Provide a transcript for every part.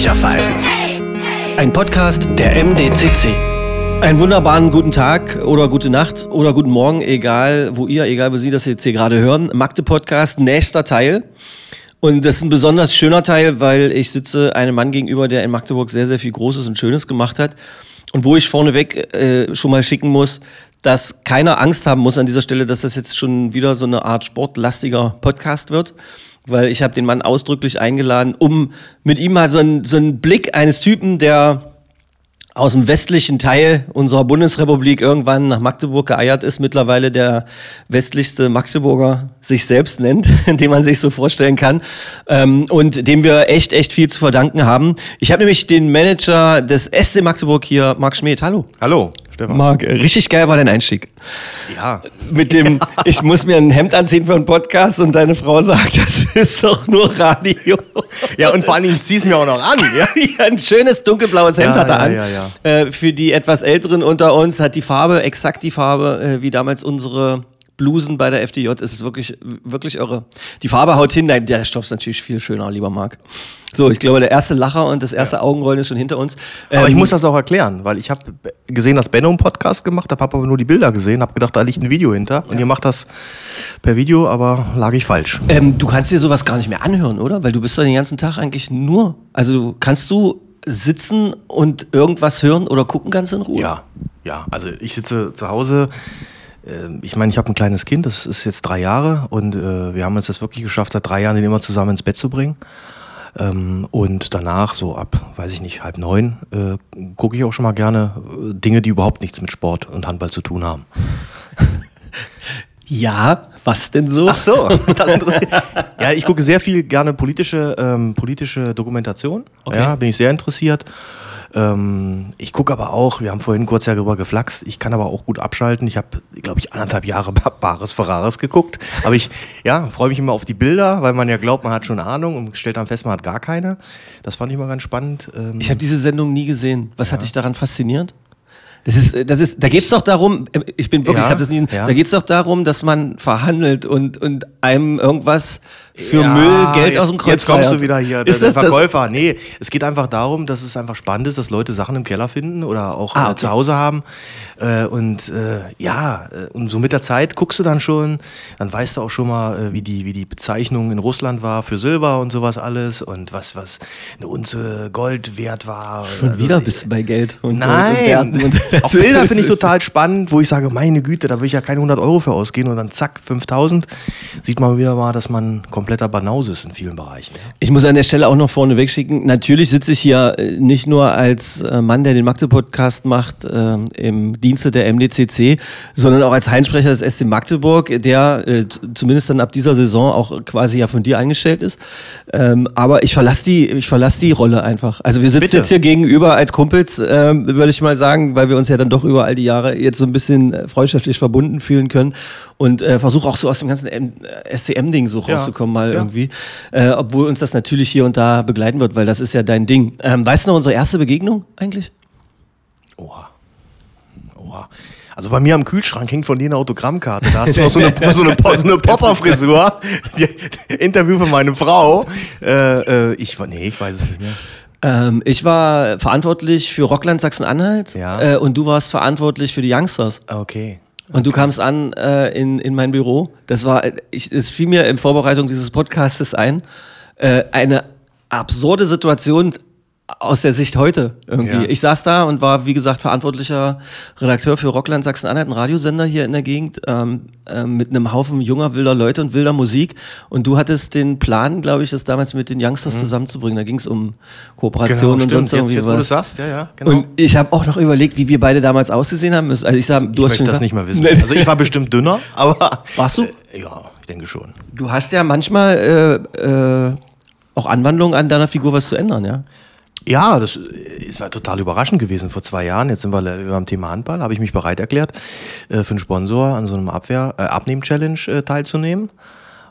Becherpfeifen. Ein Podcast der MDCC. Einen wunderbaren guten Tag oder gute Nacht oder guten Morgen, egal wo ihr, egal wo Sie das jetzt hier gerade hören. Magde Podcast, nächster Teil. Und das ist ein besonders schöner Teil, weil ich sitze einem Mann gegenüber, der in Magdeburg sehr, sehr viel Großes und Schönes gemacht hat. Und wo ich vorneweg äh, schon mal schicken muss, dass keiner Angst haben muss an dieser Stelle, dass das jetzt schon wieder so eine Art sportlastiger Podcast wird. Weil ich habe den Mann ausdrücklich eingeladen, um mit ihm mal so einen, so einen Blick eines Typen, der aus dem westlichen Teil unserer Bundesrepublik irgendwann nach Magdeburg geeiert ist, mittlerweile der westlichste Magdeburger sich selbst nennt, den man sich so vorstellen kann ähm, und dem wir echt, echt viel zu verdanken haben. Ich habe nämlich den Manager des SC Magdeburg hier, Marc Schmidt. Hallo. Hallo, Stefan. Marc, äh, richtig geil war dein Einstieg. Ja. Mit dem, ich muss mir ein Hemd anziehen für einen Podcast und deine Frau sagt, das ist doch nur Radio. Ja, und vor allem, ich zieh's mir auch noch an. Ja? Ja, ein schönes dunkelblaues Hemd Ja, hat er ja, an. Äh, für die etwas Älteren unter uns hat die Farbe, exakt die Farbe, äh, wie damals unsere Blusen bei der FDJ. Es ist wirklich, wirklich irre. Die Farbe haut hin, nein, der Stoff ist natürlich viel schöner, lieber Marc. So, ich glaube, der erste Lacher und das erste Augenrollen ist schon hinter uns. Aber ich Ähm, muss das auch erklären, weil ich habe gesehen, dass Benno einen Podcast gemacht hat, habe aber nur die Bilder gesehen, habe gedacht, da liegt ein Video hinter. Und ihr macht das per Video, aber lag ich falsch. Ähm, du kannst dir sowas gar nicht mehr anhören, oder? Weil du bist doch den ganzen Tag eigentlich nur. Also kannst du sitzen und irgendwas hören oder gucken ganz in Ruhe? Ja, ja. Also ich sitze zu Hause. Ähm, Ich meine, ich habe ein kleines Kind, das ist jetzt drei Jahre und äh, wir haben uns das wirklich geschafft, seit drei Jahren den immer zusammen ins Bett zu bringen. Ähm, und danach, so ab, weiß ich nicht, halb neun, äh, gucke ich auch schon mal gerne äh, Dinge, die überhaupt nichts mit Sport und Handball zu tun haben. Ja, was denn so? Ach so, ja, ich gucke sehr viel gerne politische, ähm, politische Dokumentation. Okay. Ja, bin ich sehr interessiert. Ähm, ich gucke aber auch, wir haben vorhin kurz ja darüber geflaxt, ich kann aber auch gut abschalten. Ich habe, glaube ich, anderthalb Jahre Ba- Bares Ferraris geguckt. Aber ich, ja, freue mich immer auf die Bilder, weil man ja glaubt, man hat schon Ahnung und stellt dann fest, man hat gar keine. Das fand ich mal ganz spannend. Ähm, Ich habe diese Sendung nie gesehen. Was hat dich daran fasziniert? Das ist, äh, das ist, da geht's doch darum, äh, ich bin wirklich, Ja, ich habe das nie, ja. da geht's doch darum, dass man verhandelt und, und einem irgendwas für Ja, Müll Geld jetzt, aus dem Kreuz Jetzt kommst du wieder hier, der, Ist der das, das, Verkäufer. nee, es geht einfach darum, dass es einfach spannend ist, dass Leute Sachen im Keller finden oder auch Ah, äh, okay. zu Hause haben. Äh, und äh, ja, und so mit der Zeit guckst du dann schon, dann weißt du auch schon mal, wie, die, wie die Bezeichnung in Russland war für Silber und sowas alles und was, was eine Unze Gold wert war. schon Also, wieder bist du bei Geld und Nein, Werten und das auch Bilder finde ich total spannend, wo ich sage, meine Güte, da will ich ja keine 100 Euro für ausgehen und dann zack, 5000. Sieht man wieder mal, dass man kompletter Banause ist in vielen Bereichen. Ich muss an der Stelle auch noch vorne wegschicken. Natürlich sitze ich hier äh, nicht nur als äh, Mann, der den Magde-Podcast macht, äh, im Dienste der MDCC, sondern auch als Heinsprecher des SC Magdeburg, der äh, zumindest dann ab dieser Saison auch quasi ja von dir eingestellt ist. Ähm, aber ich verlasse die, ich verlasse die Rolle einfach. Also wir sitzen Bitte. jetzt hier gegenüber als Kumpels, ähm, würde ich mal sagen, weil wir uns ja dann doch über all die Jahre jetzt so ein bisschen äh, freundschaftlich verbunden fühlen können und äh, versuche auch so aus dem ganzen äh, SCM-Ding so Ja. rauszukommen mal Ja. irgendwie. Äh, obwohl uns das natürlich hier und da begleiten wird, weil das ist ja dein Ding. Ähm, weißt du noch unsere erste Begegnung eigentlich? Oha. Oha. Also bei mir am Kühlschrank hängt von dir eine Autogrammkarte. Da hast du noch so eine, so eine, so eine Popper-Frisur. Interview von meiner Frau. Äh, äh, ich, war- nee, ich weiß es nicht mehr. Ähm, ich war verantwortlich für Rockland Sachsen-Anhalt Ja. äh, und du warst verantwortlich für die Youngsters. Okay. Und du kamst an äh, in, in mein Büro. Das war, ich, es fiel mir in Vorbereitung dieses Podcastes ein, äh, eine absurde Situation aus der Sicht heute irgendwie. Ja. Ich saß da und war, wie gesagt, verantwortlicher Redakteur für Rockland Sachsen-Anhalt, ein Radiosender hier in der Gegend, ähm, ähm, mit einem Haufen junger, wilder Leute und wilder Musik. Und du hattest den Plan, glaube ich, das damals mit den Youngsters zusammenzubringen. Da ging es um Kooperation und Mhm. Genau, stimmt. sonst Jetzt, irgendwie jetzt wo du was. sagst, ja, ja, genau. Und ich habe auch noch überlegt, wie wir beide damals ausgesehen haben müssen. Also ich sag, ich du hast möchte das gesagt, nicht mehr wissen. Also ich war bestimmt dünner, aber... Warst du? Äh, ja, ich denke schon. Du hast ja manchmal äh, äh, auch Anwandlungen an deiner Figur was zu ändern, ja? Ja, das ist war total überraschend gewesen vor zwei Jahren. Jetzt sind wir beim Thema Handball. Habe ich mich bereit erklärt, äh, für einen Sponsor an so einem Abwehr, äh, Abnehm-Challenge äh, teilzunehmen.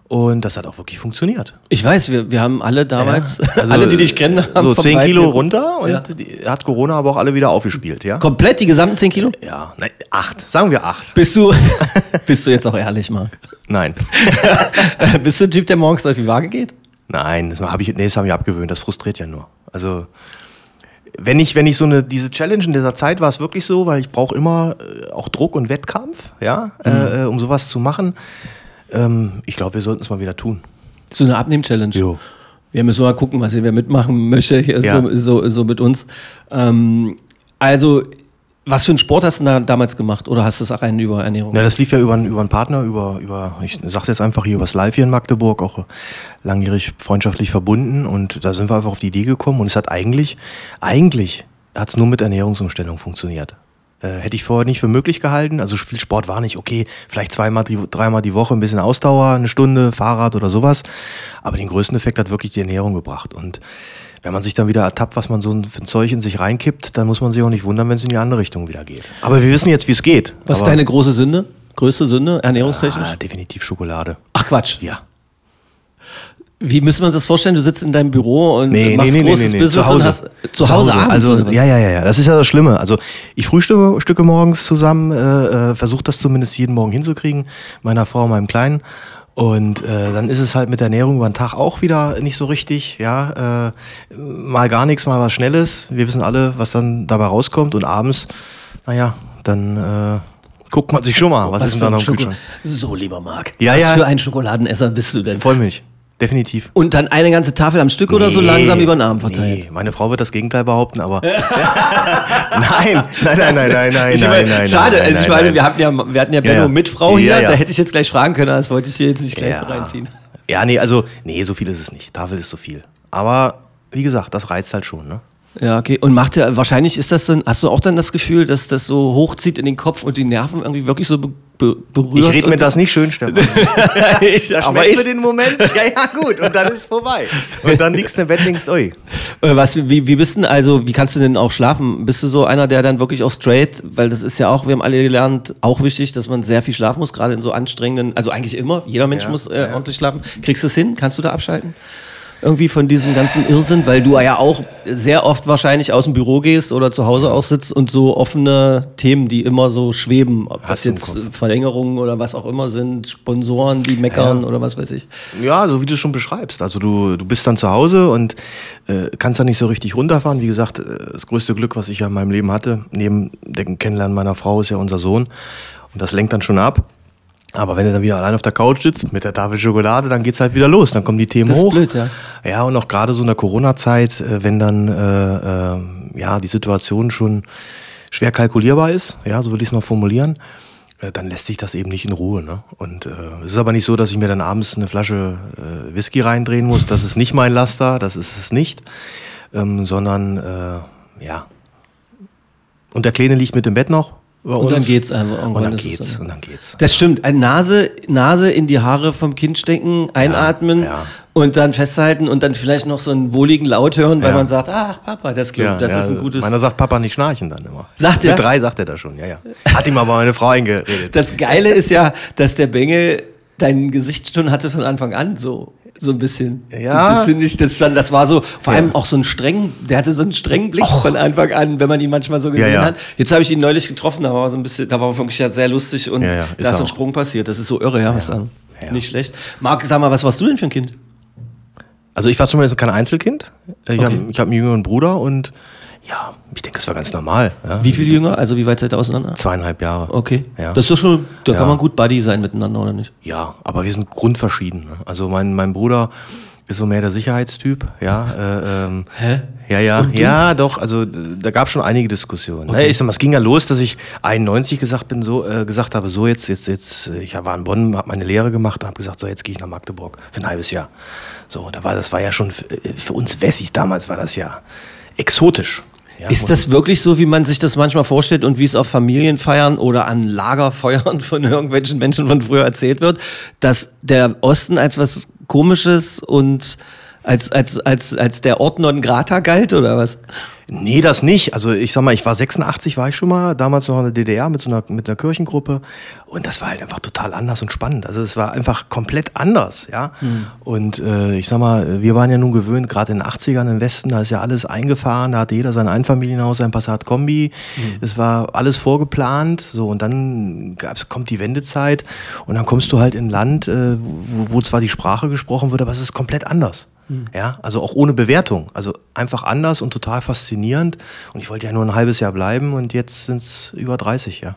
Und das hat auch wirklich funktioniert. Ich weiß, wir, wir haben alle damals, Ja, also, alle, die dich kennen, haben So vom 10 Kilo runter und Ja. die, hat Corona aber auch alle wieder aufgespielt, ja? Komplett die gesamten 10 Kilo? Ja, nein, acht. Sagen wir acht. Bist du, bist du jetzt auch ehrlich, Marc? Nein. Bist du ein Typ, der morgens auf die Waage geht? Nein, das habe ich, nee, das habe ich abgewöhnt. Das frustriert ja nur. Also wenn ich, wenn ich so eine, diese Challenge in dieser Zeit war es wirklich so, weil ich brauche immer äh, auch Druck und Wettkampf, ja, mhm. äh, um sowas zu machen. Ähm, ich glaube, wir sollten es mal wieder tun. So eine Abnehm-Challenge. Jo. Wir müssen mal gucken, was wer mitmachen möchte, hier ja. so, so, so, mit uns. Ähm, also was für einen Sport hast du da damals gemacht oder hast du es rein über Ernährung? Ja, das lief ja über, über einen Partner, über, über ich sag's jetzt einfach hier, über das Live hier in Magdeburg, auch langjährig freundschaftlich verbunden und da sind wir einfach auf die Idee gekommen und es hat eigentlich, eigentlich hat es nur mit Ernährungsumstellung funktioniert. Äh, hätte ich vorher nicht für möglich gehalten. Also viel Sport war nicht okay. Vielleicht zweimal, dreimal die Woche ein bisschen Ausdauer, eine Stunde, Fahrrad oder sowas. Aber den größten Effekt hat wirklich die Ernährung gebracht. Und wenn man sich dann wieder ertappt, was man so für ein Zeug in sich reinkippt, dann muss man sich auch nicht wundern, wenn es in die andere Richtung wieder geht. Aber wir wissen jetzt, wie es geht. Was ist deine große Sünde? Größte Sünde, ernährungstechnisch? Ah, definitiv Schokolade. Ach Quatsch. Ja. Wie müssen wir uns das vorstellen? Du sitzt in deinem Büro und nee, machst nee, nee, großes nee, Business zu Hause. und hast zu, zu Hause, Hause Also ja, ja, ja, ja. Das ist ja das Schlimme. Also ich frühstücke Stücke morgens zusammen, äh, äh versuche das zumindest jeden Morgen hinzukriegen, meiner Frau, meinem Kleinen. Und äh, dann ist es halt mit der Ernährung über den Tag auch wieder nicht so richtig. Ja, äh, mal gar nichts, mal was Schnelles. Wir wissen alle, was dann dabei rauskommt. Und abends, naja, dann äh, guckt man sich schon mal, was, was ist denn da noch im Kühlschrank. So, lieber Marc, ja, was ja. für ein Schokoladenesser bist du denn? Vollmilch. Definitiv. Und dann eine ganze Tafel am Stück nee, oder so langsam über den Arm verteilt? Nee, meine Frau wird das Gegenteil behaupten, aber. nein, nein, nein, nein, nein, nein, ich meine, nein, Schade, nein, also ich meine, wir hatten ja, wir hatten ja Benno ja. mit Frau hier, ja, ja. da hätte ich jetzt gleich fragen können, das wollte ich hier jetzt nicht gleich so reinziehen. Ja, nee, also, nee, so viel ist es nicht. Tafel ist so viel. Aber, wie gesagt, das reizt halt schon, ne? Ja, okay. Und macht ja, wahrscheinlich ist das dann, hast du auch dann das Gefühl, dass das so hochzieht in den Kopf und die Nerven irgendwie wirklich so be berührt? Ich rede mir das, das nicht schön, Stefan. ich, aber ich den Moment, ja, ja, gut, und dann ist es vorbei. Und dann liegst du im Bett denkst, ui. Äh, was, wie, wie bist denn, also, wie kannst du denn auch schlafen? Bist du so einer, der dann wirklich auch straight, weil das ist ja auch, wir haben alle gelernt, auch wichtig, dass man sehr viel schlafen muss, gerade in so anstrengenden, also eigentlich immer, jeder Mensch ja, muss äh, ja. ordentlich schlafen. Kriegst du es hin? Kannst du da abschalten? Irgendwie von diesem ganzen Irrsinn, weil du ja auch sehr oft wahrscheinlich aus dem Büro gehst oder zu Hause auch sitzt und so offene Themen, die immer so schweben, ob Hast das jetzt Verlängerungen oder was auch immer sind, Sponsoren, die meckern ja. oder was weiß ich. Ja, so wie du schon beschreibst. Also du, du bist dann zu Hause und äh, kannst da nicht so richtig runterfahren. Wie gesagt, äh, das größte Glück, was ich ja in meinem Leben hatte, neben dem Kennenlernen meiner Frau, ist ja unser Sohn. Und das lenkt dann schon ab. Aber wenn du dann wieder allein auf der Couch sitzt mit der Tafel Schokolade, dann geht's halt wieder los. Dann kommen die Themen das hoch. Ist blöd, ja. ja, und auch gerade so in der Corona-Zeit, äh, wenn dann äh, äh, ja die Situation schon schwer kalkulierbar ist, ja, so will ich es mal formulieren, äh, dann lässt sich das eben nicht in Ruhe. Ne? Und äh, es ist aber nicht so, dass ich mir dann abends eine Flasche äh, Whisky reindrehen muss. Das ist nicht mein Laster, das ist es nicht, ähm, sondern äh, ja. Und der Kleine liegt mit im Bett noch und dann geht's einfach. Und dann geht's, und dann geht's. Das stimmt. Eine Nase, Nase in die Haare vom Kind stecken, einatmen ja, ja. und dann festhalten und dann vielleicht noch so einen wohligen Laut hören, weil ja. man sagt, ach Papa, das, glaub, das ist ein gutes. Meiner sagt Papa nicht schnarchen dann immer. Sagt er? Mit drei sagt er das schon, ja, ja. Hat ihm aber meine Frau eingeredet. Das Geile ist ja, dass der Bengel dein Gesicht schon hatte von Anfang an so so ein bisschen. Ja. Das finde ich, das, das war so, vor allem auch so ein streng, der hatte so einen strengen Blick Och. von Anfang an, wenn man ihn manchmal so gesehen ja, ja. hat. Jetzt habe ich ihn neulich getroffen, da war so ein bisschen, da war wirklich sehr lustig und ja, da ist ein Sprung passiert. Das ist so irre, ja, was dann. Nicht schlecht. Marc, sag mal, was warst du denn für ein Kind? Also ich war schon mal kein Einzelkind. Ich okay. habe hab einen jüngeren Bruder und ja, ich denke, das war ganz normal. Ja. Wie viel jünger? Also wie weit seid ihr auseinander? Zweieinhalb Jahre. Okay. Ja. Das ist doch schon, da ja. kann man gut Buddy sein miteinander, oder nicht? Ja, aber wir sind grundverschieden. Ne? Also mein, mein Bruder ist so mehr der Sicherheitstyp, ja. Äh, ähm, Hä? Ja, ja, ja, doch. Also da gab es schon einige Diskussionen. Okay. Ich sag mal, es ging ja los, dass ich 91 gesagt bin, so äh, gesagt habe, so jetzt, jetzt, jetzt. Ich war in Bonn, habe meine Lehre gemacht und habe gesagt, so jetzt gehe ich nach Magdeburg für ein halbes Jahr. So, da war das war ja schon für, für uns Wessis damals war das ja exotisch. Ja, ist das wirklich so, wie man sich das manchmal vorstellt und wie es auf Familienfeiern oder an Lagerfeuern von irgendwelchen Menschen von früher erzählt wird, dass der Osten als was Komisches und als, als, als, als der Ort non grata galt oder was? Nee, das nicht. Also ich sag mal, ich war 86, war ich schon mal, damals noch in der DDR mit so einer, mit einer Kirchengruppe und das war halt einfach total anders und spannend. Also es war einfach komplett anders, ja. Mhm. Und äh, ich sag mal, wir waren ja nun gewöhnt, gerade in den 80ern im Westen, da ist ja alles eingefahren, da hatte jeder sein Einfamilienhaus, sein Passat-Kombi, mhm. es war alles vorgeplant, so und dann gab's, kommt die Wendezeit und dann kommst du halt in ein Land, äh, wo, wo zwar die Sprache gesprochen wird, aber es ist komplett anders. Mhm. Ja, also auch ohne Bewertung. Also einfach anders und total faszinierend. Und ich wollte ja nur ein halbes Jahr bleiben und jetzt sind es über 30, ja.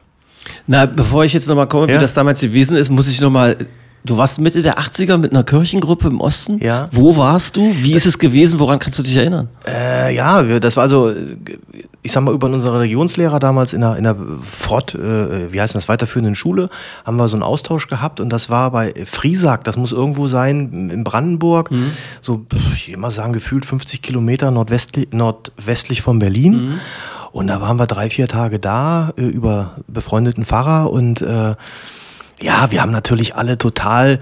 Na, bevor ich jetzt nochmal komme, ja. wie das damals gewesen ist, muss ich nochmal Du warst Mitte der 80er mit einer Kirchengruppe im Osten. Ja. Wo warst du? Wie ist es gewesen? Woran kannst du dich erinnern? Äh, ja, das war also, ich sag mal, über unsere Regionslehrer damals in der, in der Fort, äh, wie heißt das, weiterführenden Schule, haben wir so einen Austausch gehabt und das war bei Friesack, das muss irgendwo sein, in Brandenburg, mhm. so, ich will mal sagen, gefühlt 50 Kilometer nordwestlich, nordwestlich von Berlin. Mhm. Und da waren wir drei, vier Tage da, äh, über befreundeten Pfarrer und äh, ja, wir haben natürlich alle total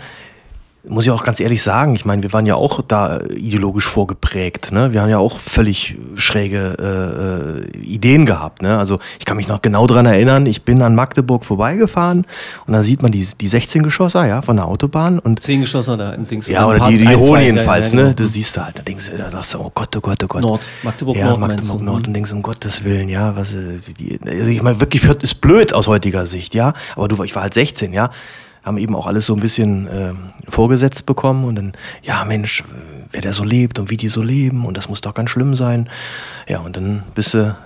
muss ich auch ganz ehrlich sagen, ich meine, wir waren ja auch da ideologisch vorgeprägt. Ne? Wir haben ja auch völlig schräge äh, Ideen gehabt. Ne? Also ich kann mich noch genau daran erinnern, ich bin an Magdeburg vorbeigefahren und da sieht man die, die 16 Geschosser ja, von der Autobahn. Und 10 Geschosser da im Dings. Ja, oder die, die hohen jedenfalls. Ne? Das siehst du halt. Da denkst du, da sagst du, oh Gott, oh Gott, oh Gott. Nord, Magdeburg ja, Nord. Magdeburg Nord und denkst, um Gottes Willen, ja, was, äh, die, also ich meine, wirklich, ist blöd aus heutiger Sicht, ja. Aber du, ich war halt 16, ja haben eben auch alles so ein bisschen äh, vorgesetzt bekommen und dann, ja Mensch, wer der so lebt und wie die so leben und das muss doch ganz schlimm sein. Ja, und dann bist du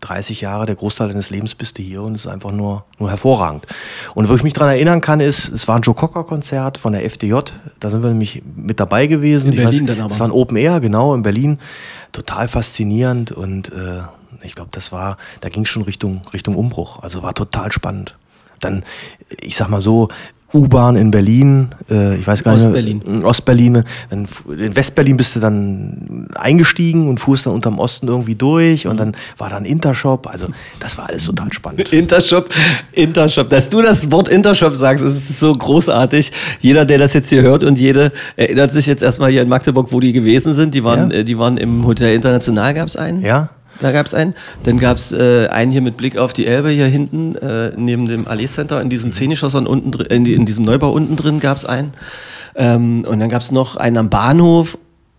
30 äh, Jahre, der Großteil deines Lebens bist du hier und es ist einfach nur, nur hervorragend. Und wo ich mich daran erinnern kann, ist, es war ein Joe Cocker-Konzert von der FDJ, da sind wir nämlich mit dabei gewesen. In Berlin weiß, dann aber. Es war ein Open Air, genau, in Berlin. Total faszinierend und äh, ich glaube, das war, da ging es schon Richtung, Richtung Umbruch. Also war total spannend dann, ich sag mal so, U-Bahn in Berlin, äh, ich weiß gar Ostberlin. nicht. Ostberlin. Dann in Westberlin bist du dann eingestiegen und fuhrst dann unterm Osten irgendwie durch und mhm. dann war da ein Intershop. Also das war alles total spannend. Intershop, Intershop. Dass du das Wort Intershop sagst, ist so großartig. Jeder, der das jetzt hier hört und jede erinnert sich jetzt erstmal hier in Magdeburg, wo die gewesen sind. Die waren, ja. äh, die waren im Hotel International, gab es einen. Ja. Da gab es einen. Dann gab es äh, einen hier mit Blick auf die Elbe hier hinten, äh, neben dem Allee Center, in diesen Zehnischossern unten in, in diesem Neubau unten drin gab es einen. Ähm, und dann gab es noch einen am Bahnhof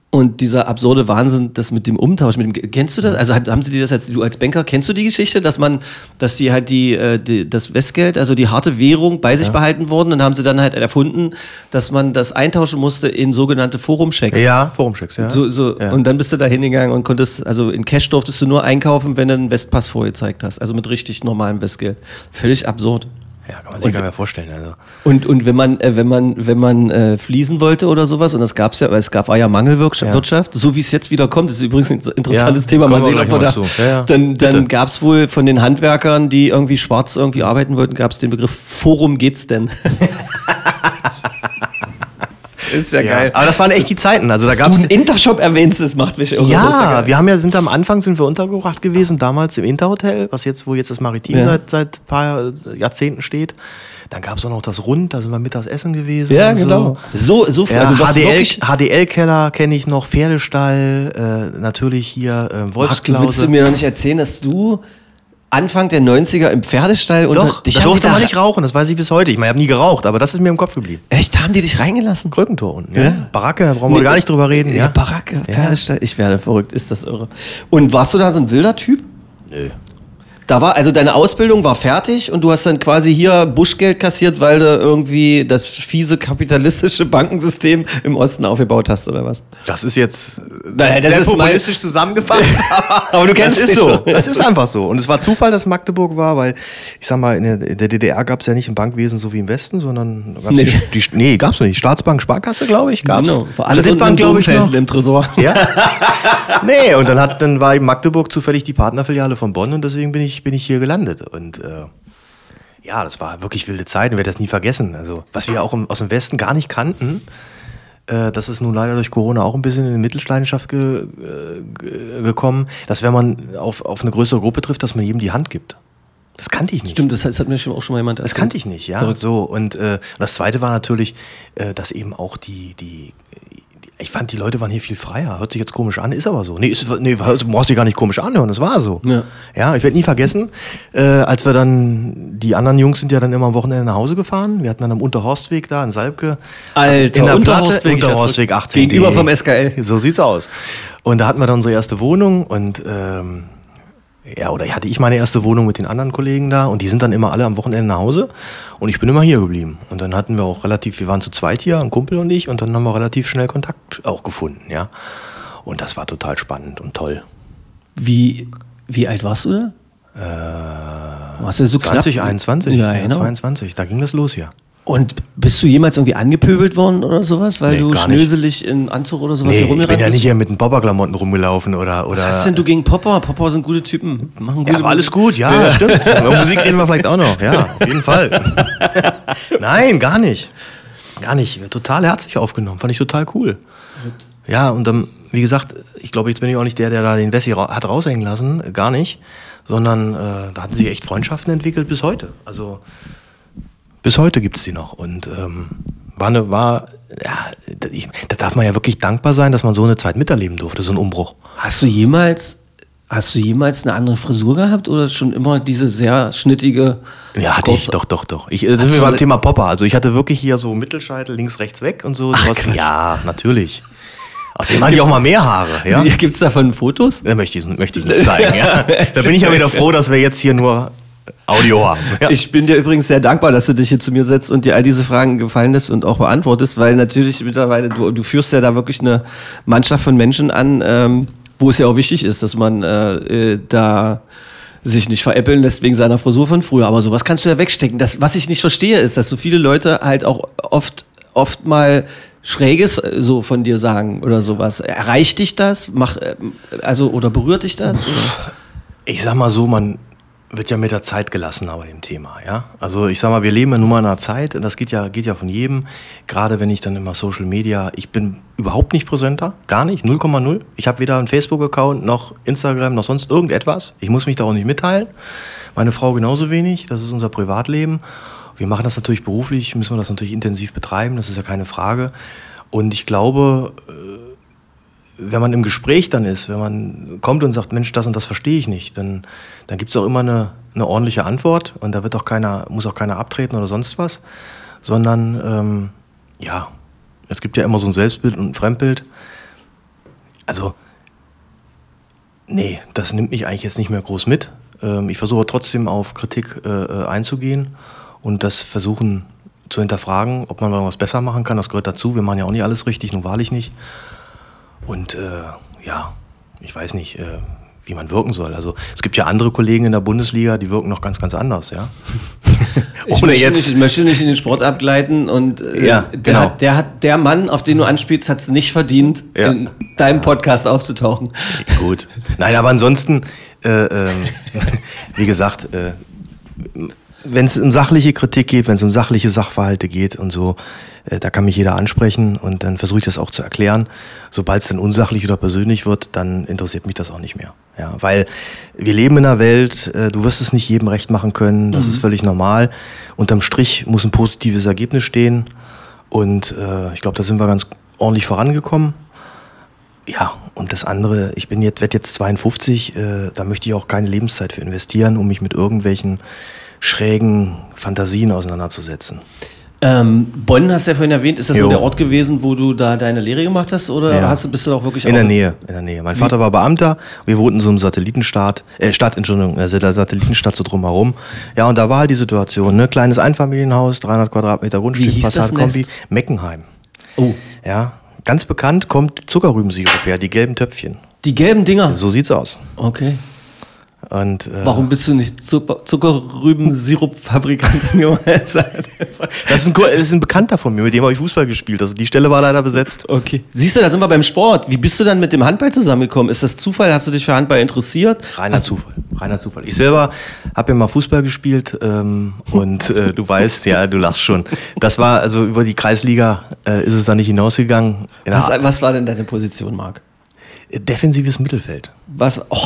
und dieser absurde Wahnsinn, das mit dem Umtausch, mit dem, kennst du das? Also haben sie dir das jetzt, du als Banker, kennst du die Geschichte, dass man, dass die halt die, äh, die das Westgeld, also die harte Währung bei sich ja. behalten wurden und haben sie dann halt erfunden, dass man das eintauschen musste in sogenannte Forumchecks. Ja, Forumchecks, ja. So, so, ja. Und dann bist du da hingegangen und konntest, also in Cash durftest du nur einkaufen, wenn du einen Westpass vorgezeigt hast, also mit richtig normalem Westgeld. Völlig absurd. Ja, kann man sich gar nicht mehr vorstellen. Also. Und, und wenn man, äh, wenn man, wenn man äh, fließen wollte oder sowas, und das gab es ja, weil es gab war ja Mangelwirtschaft, ja. so wie es jetzt wieder kommt, das ist übrigens ein interessantes ja, Thema, mal sehen, ob wir da. Ja, dann dann gab es wohl von den Handwerkern, die irgendwie schwarz irgendwie arbeiten wollten, gab es den Begriff Forum geht's denn? Ist ja, ja, geil. Aber das waren echt die Zeiten. Also da Dass gab's du einen Intershop erwähnst, das macht mich irre. Ja, ja wir haben ja sind am Anfang sind wir untergebracht gewesen, damals im Interhotel, was jetzt wo jetzt das Maritim ja. seit seit paar Jahrzehnten steht. Dann gab es auch noch das Rund, da sind wir mittags essen gewesen. Ja, genau. So, so viel. Ja, also HDL, HDL-Keller kenne ich noch, Pferdestall, äh, natürlich hier äh, du willst du mir noch nicht erzählen, dass du Anfang der 90er im Pferdestall unter Doch, dich da durfte man nicht rauchen, das weiß ich bis heute. Ich meine, ich habe nie geraucht, aber das ist mir im Kopf geblieben. Echt, haben die dich reingelassen? Krökentor unten, ja. ja. Baracke, da brauchen wir nee, gar nicht drüber reden. Ja, Baracke, Pferdestall, ich werde verrückt, ist das irre. Und warst du da so ein wilder Typ? Nö. Da war, also deine Ausbildung war fertig und du hast dann quasi hier Buschgeld kassiert, weil du irgendwie das fiese kapitalistische Bankensystem im Osten aufgebaut hast, oder was? Das ist jetzt naja, das sehr ist populistisch zusammengefasst. aber du kennst es so. Das ist einfach so. Und es war Zufall, dass Magdeburg war, weil, ich sag mal, in der, DDR gab es ja nicht ein Bankwesen so wie im Westen, sondern gab's nee. Die, die, nee, gab's nicht. Staatsbank, Sparkasse, glaube ich, gab's. Genau. Vor allem Kreditbank, glaube ich, noch. im Tresor. Ja? nee, und dann hat, dann war in Magdeburg zufällig die Partnerfiliale von Bonn und deswegen bin ich bin ich hier gelandet. Und äh, ja, das war wirklich wilde Zeit und werde das nie vergessen. Also, was wir auch im, aus dem Westen gar nicht kannten, äh, das ist nun leider durch Corona auch ein bisschen in die Mittelschleidenschaft ge, ge, gekommen, dass wenn man auf, auf eine größere Gruppe trifft, dass man jedem die Hand gibt. Das kannte ich nicht. Stimmt, das hat mir schon auch schon mal jemand erzählt. Das kannte ich nicht, ja. Verrückt. So und äh, das Zweite war natürlich, äh, dass eben auch die die ich fand, die Leute waren hier viel freier. Hört sich jetzt komisch an, ist aber so. Nee, ist, nee brauchst du gar nicht komisch anhören, das war so. Ja, ja ich werde nie vergessen, äh, als wir dann, die anderen Jungs sind ja dann immer am Wochenende nach Hause gefahren. Wir hatten dann am Unterhorstweg da in Salbke. Alter, in der Unterhorstweg, Platte, Unterhorstweg 18. Gegenüber vom SKL. So sieht's aus. Und da hatten wir dann unsere erste Wohnung und ähm, ja, oder hatte ich meine erste Wohnung mit den anderen Kollegen da und die sind dann immer alle am Wochenende nach Hause und ich bin immer hier geblieben. Und dann hatten wir auch relativ, wir waren zu zweit hier, ein Kumpel und ich, und dann haben wir relativ schnell Kontakt auch gefunden, ja. Und das war total spannend und toll. Wie, wie alt warst du da? Äh, warst du so 2021, Ja, genau. 22, da ging das los hier. Und bist du jemals irgendwie angepöbelt worden oder sowas, weil Nee, du gar nicht. schnöselig in Anzug oder sowas Nee, hier ich bin rumgerannt ja nicht bist? hier mit den Popperklamotten rumgelaufen oder. oder Was hast denn du gegen Popper? Popper sind gute Typen, machen gute Ja, war alles gut, ja, stimmt. Über Musik reden wir vielleicht auch noch, ja, auf jeden Fall. Nein, gar nicht. Gar nicht. Total herzlich aufgenommen, fand ich total cool. Ja, und dann, wie gesagt, ich glaube, jetzt bin ich auch nicht der, der da den Wessi ra hat raushängen lassen, äh, gar nicht, sondern äh, da hatten sich echt Freundschaften entwickelt bis heute. Also bis heute gibt es die noch und ähm, war eine, war, ja, da- ich, da darf man ja wirklich dankbar sein, dass man so eine Zeit miterleben durfte, so einen Umbruch. Hast du jemals, hast du jemals eine andere Frisur gehabt oder schon immer diese sehr schnittige? Ja, hatte ich, kurze- doch, doch, doch. Ich, das ist beim Thema Popper. Also ich hatte wirklich hier so Mittelscheitel links, rechts weg und so. Ach, ja, natürlich. Außerdem hatte ich auch mal mehr Haare, ja. Gibt es davon Fotos? Das möchte ich, möchte ich nicht zeigen, ja. Da bin ich ja wieder froh, dass wir jetzt hier nur Audio haben. Ja. Ich bin dir übrigens sehr dankbar, dass du dich hier zu mir setzt und dir all diese Fragen gefallen lässt und auch beantwortest, weil natürlich mittlerweile, du, du führst ja da wirklich eine Mannschaft von Menschen an, ähm, wo es ja auch wichtig ist, dass man äh, äh, da sich nicht veräppeln lässt wegen seiner Frisur von früher. Aber sowas kannst du ja wegstecken. Das, was ich nicht verstehe, ist, dass so viele Leute halt auch oft, oft mal Schräges äh, so von dir sagen oder sowas. Erreicht dich das? Mach, äh, also, oder berührt dich das? Ich sag mal so, man wird ja mit der Zeit gelassen bei dem Thema, ja. Also ich sag mal, wir leben ja nun mal in einer Zeit, und das geht ja, geht ja von jedem. Gerade wenn ich dann immer Social Media, ich bin überhaupt nicht präsenter, gar nicht, 0,0. Ich habe weder einen Facebook-Account noch Instagram noch sonst irgendetwas. Ich muss mich da auch nicht mitteilen. Meine Frau genauso wenig, das ist unser Privatleben. Wir machen das natürlich beruflich, müssen wir das natürlich intensiv betreiben, das ist ja keine Frage. Und ich glaube, wenn man im Gespräch dann ist, wenn man kommt und sagt, Mensch, das und das verstehe ich nicht, dann, dann gibt es auch immer eine, eine ordentliche Antwort und da wird auch keiner, muss auch keiner abtreten oder sonst was, sondern ähm, ja, es gibt ja immer so ein Selbstbild und ein Fremdbild. Also, nee, das nimmt mich eigentlich jetzt nicht mehr groß mit. Ähm, ich versuche trotzdem auf Kritik äh, äh, einzugehen und das versuchen zu hinterfragen, ob man was besser machen kann. Das gehört dazu. Wir machen ja auch nicht alles richtig, nun wahrlich nicht. Und äh, ja, ich weiß nicht, äh, wie man wirken soll. Also es gibt ja andere Kollegen in der Bundesliga, die wirken noch ganz, ganz anders, ja. Ich möchte, nicht, ich möchte nicht in den Sport abgleiten und äh, Ja, der, genau. hat, der hat der Mann, auf den du anspielst, hat es nicht verdient, Ja. in deinem Podcast aufzutauchen. Gut. Nein, aber ansonsten, äh, ähm, wie gesagt, äh, wenn es um sachliche Kritik geht, wenn es um sachliche Sachverhalte geht und so, äh, da kann mich jeder ansprechen und dann versuche ich das auch zu erklären. Sobald es dann unsachlich oder persönlich wird, dann interessiert mich das auch nicht mehr. Ja, weil wir leben in einer Welt, äh, du wirst es nicht jedem recht machen können, das ist völlig normal. Unterm Strich muss ein positives Ergebnis stehen und äh, ich glaube, da sind wir ganz ordentlich vorangekommen. Ja, und das andere, ich bin jetzt, werde jetzt 52, äh, da möchte ich auch keine Lebenszeit für investieren, um mich mit irgendwelchen schrägen Fantasien auseinanderzusetzen. Ähm, Bonn hast du ja vorhin erwähnt, ist das Jo. der Ort gewesen, wo du da deine Lehre gemacht hast oder Ja. hast du, bist du auch wirklich In der Nähe, in der Nähe. Mein Vater war Beamter, wir wohnten in so einem Satellitenstaat, äh, Stadt, Entschuldigung, also der Satellitenstadt so drumherum. Ja, und da war halt die Situation, ne, kleines Einfamilienhaus, 300 Quadratmeter Grundstück, hieß das Passat-Kombi, Nest? Meckenheim. Oh, Ja, ganz bekannt kommt Zuckerrübensirup her, die gelben Töpfchen. die gelben Dinger. So sieht's aus. Okay. Und, äh, Warum bist du nicht Zucker Zuckerrüben-Sirup-Fabrikant geworden? Das ist, ein, das ist ein Bekannter von mir, mit dem habe ich Fußball gespielt. Also die Stelle war leider besetzt. Okay. Siehst du, da sind wir beim Sport. Wie bist du dann mit dem Handball zusammengekommen? Ist das Zufall? Hast du dich für Handball interessiert? Reiner Zufall. Reiner Zufall. Ich selber habe ja mal Fußball gespielt ähm, und äh, du weißt, ja, du lachst schon. Das war also über die Kreisliga äh, ist es da nicht hinausgegangen. In Was, was war denn deine Position, Marc? defensives Mittelfeld. Was? Oh,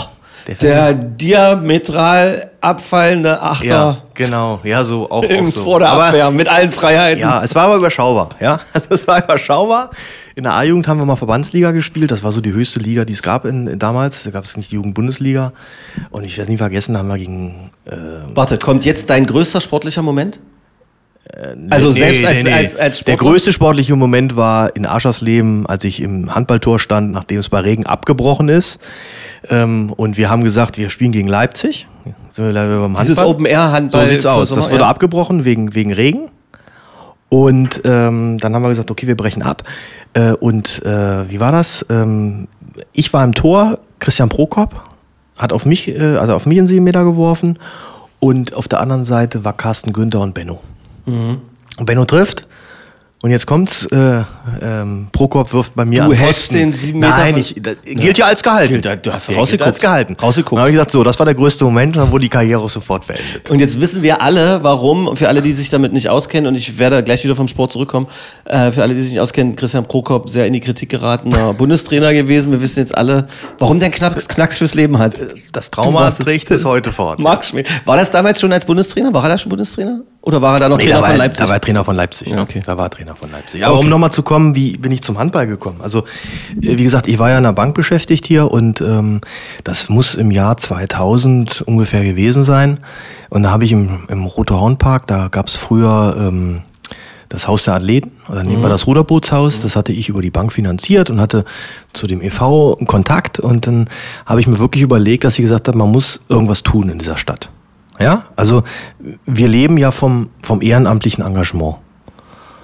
Der der diametral abfallende Achter Ja, genau. Ja, so auch, im auch so. vor der Aber- Abwehr mit allen Freiheiten. Ja, es war aber überschaubar. Ja, also es war überschaubar. In der A-Jugend haben wir mal Verbandsliga gespielt. Das war so die höchste Liga, die es gab in, in damals. Da gab es nicht die Jugendbundesliga. Und ich werde nie vergessen, haben wir gegen. Äh, Warte, kommt jetzt dein größter sportlicher Moment? Also selbst als- als- als Der Sportler? größte sportliche Moment war in Aschersleben, als ich im Handballtor stand, nachdem es bei Regen abgebrochen ist. Ähm, und wir haben gesagt, wir spielen gegen Leipzig. Sind wir leider beim Dieses Handball. Open-Air-Handball. So sieht's aus. Das Sommer- wurde ja. abgebrochen wegen, wegen Regen. Und ähm, dann haben wir gesagt, okay, wir brechen ab. Äh, und äh, wie war das? Ähm, ich war im Tor, Christian Prokop hat auf mich, äh, also auf mich einen Siebenmeter geworfen. Und auf der anderen Seite war Carsten Günther und Benno. Mhm. Und Benno trifft. Und jetzt kommt's, äh, ähm, Prokop wirft bei mir Du an hältst Pfosten. den sieben Meter Nein, ich, das gilt ja als gehalten. Gilt, du hast Ja, rausgeguckt. als gehalten. Rausgeguckt. Dann habe ich gesagt, so, das war der größte Moment und dann wurde die Karriere sofort beendet. Und jetzt wissen wir alle, warum, und für alle, die sich damit nicht auskennen, und ich werde gleich wieder vom Sport zurückkommen, äh, für alle, die sich nicht auskennen, Christian Prokop, sehr in die Kritik geratener Bundestrainer gewesen. Wir wissen jetzt alle, warum der Knacks, Knacks fürs Leben hat. Das Du Trauma es. trägt bis heute fort. Marc Schmidt. War das damals schon als Bundestrainer? War er da schon Bundestrainer? Oder war er da noch Nee, Trainer da war, von Leipzig? Da war er Trainer von Leipzig. Ja, okay. Da war er Trainer von Leipzig. Aber um nochmal zu kommen, wie bin ich zum Handball gekommen? Also, äh, wie gesagt, ich war ja in der Bank beschäftigt hier und ähm, das muss im Jahr 2000 ungefähr gewesen sein. Und da habe ich im, im Rote Hornpark, da gab es früher ähm, das Haus der Athleten, oder nehmen wir das Ruderbootshaus, das hatte ich über die Bank finanziert und hatte zu dem e.V. einen Kontakt und dann habe ich mir wirklich überlegt, dass ich gesagt habe, man muss irgendwas tun in dieser Stadt. Ja, also wir leben ja vom, vom ehrenamtlichen Engagement.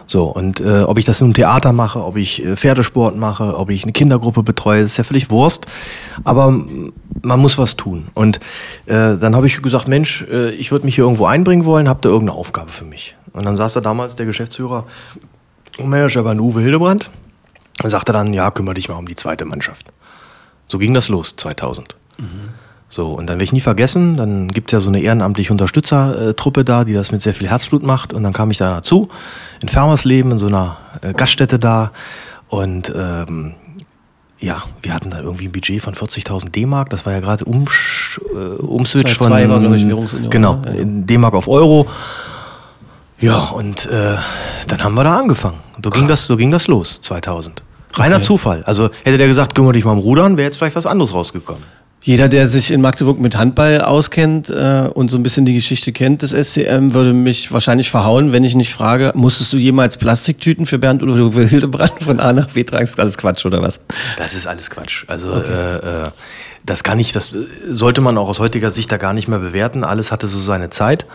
So, und äh, ob ich das im Theater mache, ob ich äh, Pferdesport mache, ob ich eine Kindergruppe betreue, ist ja völlig Wurst. Aber man muss was tun. Und äh, dann habe ich gesagt, Mensch, äh, ich würde mich hier irgendwo einbringen wollen, habt ihr irgendeine Aufgabe für mich? Und dann saß da damals der Geschäftsführer und Manager bei Uwe Hildebrand und sagte dann, ja, kümmere dich mal um die zweite Mannschaft. So ging das los, 2000. So, und dann werde ich nie vergessen, dann gibt es ja so eine ehrenamtliche Unterstützertruppe da, die das mit sehr viel Herzblut macht. Und dann kam ich da dazu, in Fermersleben, in so einer äh, Gaststätte da. Und ähm, ja, wir hatten da irgendwie ein Budget von 40.000 D-Mark. Das war ja gerade Umsch- äh, Umswitch 2002 von war, ich, Genau, ne? Ja. in D-Mark auf Euro. Ja, und äh, dann haben wir da angefangen. So ging, das, so ging das los, 2000. Reiner Okay. Zufall. Also hätte der gesagt, kümmere dich mal um Rudern, wäre jetzt vielleicht was anderes rausgekommen. Jeder, der sich in Magdeburg mit Handball auskennt äh, und so ein bisschen die Geschichte kennt des SCM, würde mich wahrscheinlich verhauen, wenn ich nicht frage, musstest du jemals Plastiktüten für Bernd oder Hildebrand von A nach B tragen? Ist alles Quatsch oder was? Das ist alles Quatsch. Also äh, äh, das kann ich, das äh, sollte man auch aus heutiger Sicht da gar nicht mehr bewerten. Alles hatte so seine Zeit.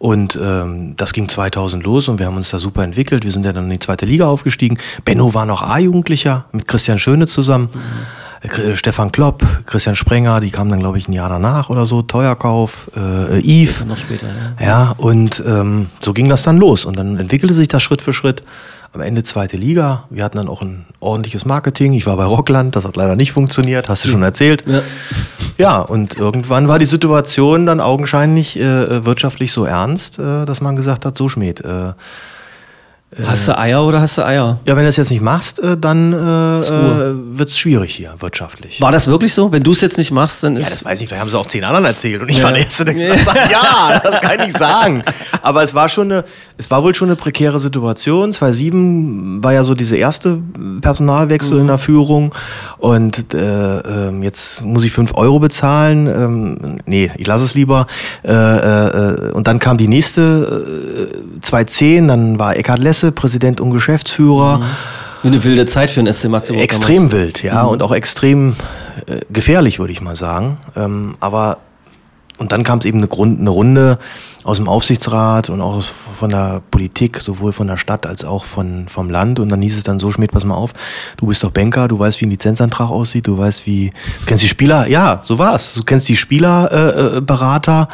Und ähm, das ging 2000 los und wir haben uns da super entwickelt. Wir sind ja dann in die zweite Liga aufgestiegen. Benno war noch A-Jugendlicher mit Christian Schöne zusammen. Äh, Stefan Klopp, Christian Sprenger, die kamen dann, glaube ich, ein Jahr danach oder so. Teuerkauf, äh, Yves. Noch später, ja. Ja, und ähm, so ging das dann los. Und dann entwickelte sich das Schritt für Schritt. Am Ende zweite Liga. Wir hatten dann auch ein ordentliches Marketing. Ich war bei Rockland, das hat leider nicht funktioniert, hast du schon erzählt. Ja. Ja, und irgendwann war die Situation dann augenscheinlich äh, wirtschaftlich so ernst, äh, dass man gesagt hat, so Schmied. Äh, Hast du Eier oder hast du Eier? ja, wenn du das jetzt nicht machst, äh, dann äh, äh, wird es schwierig hier wirtschaftlich. War das wirklich so? Wenn du es jetzt nicht machst, dann Ja, ist. das weiß ich, vielleicht haben sie auch zehn anderen erzählt und ich Ja. war der Erste, der gesagt hat, ja, das kann ich sagen. Aber es war schon eine, es war wohl schon eine prekäre Situation. 2007 war ja so diese erste Personalwechsel in der Führung und äh, ähm, jetzt muss ich fünf Euro bezahlen. Ähm, nee, ich lasse es lieber. Äh, äh, und dann kam die nächste äh, 2010, dann war Eckhard Lesse, Präsident und Geschäftsführer. Eine wilde Zeit für den SC Magdeburg. Extrem damals. wild, ja, und auch extrem äh, gefährlich, würde ich mal sagen. Ähm, aber und dann kam es eben eine, Grund, eine Runde aus dem Aufsichtsrat und auch aus, von der Politik, sowohl von der Stadt als auch von, vom Land. Und dann hieß es dann so, Schmidt, pass mal auf, du bist doch Banker, du weißt, wie ein Lizenzantrag aussieht, du weißt, wie, du kennst die Spieler, ja, so war's. Du kennst die Spielerberater. Äh, Berater.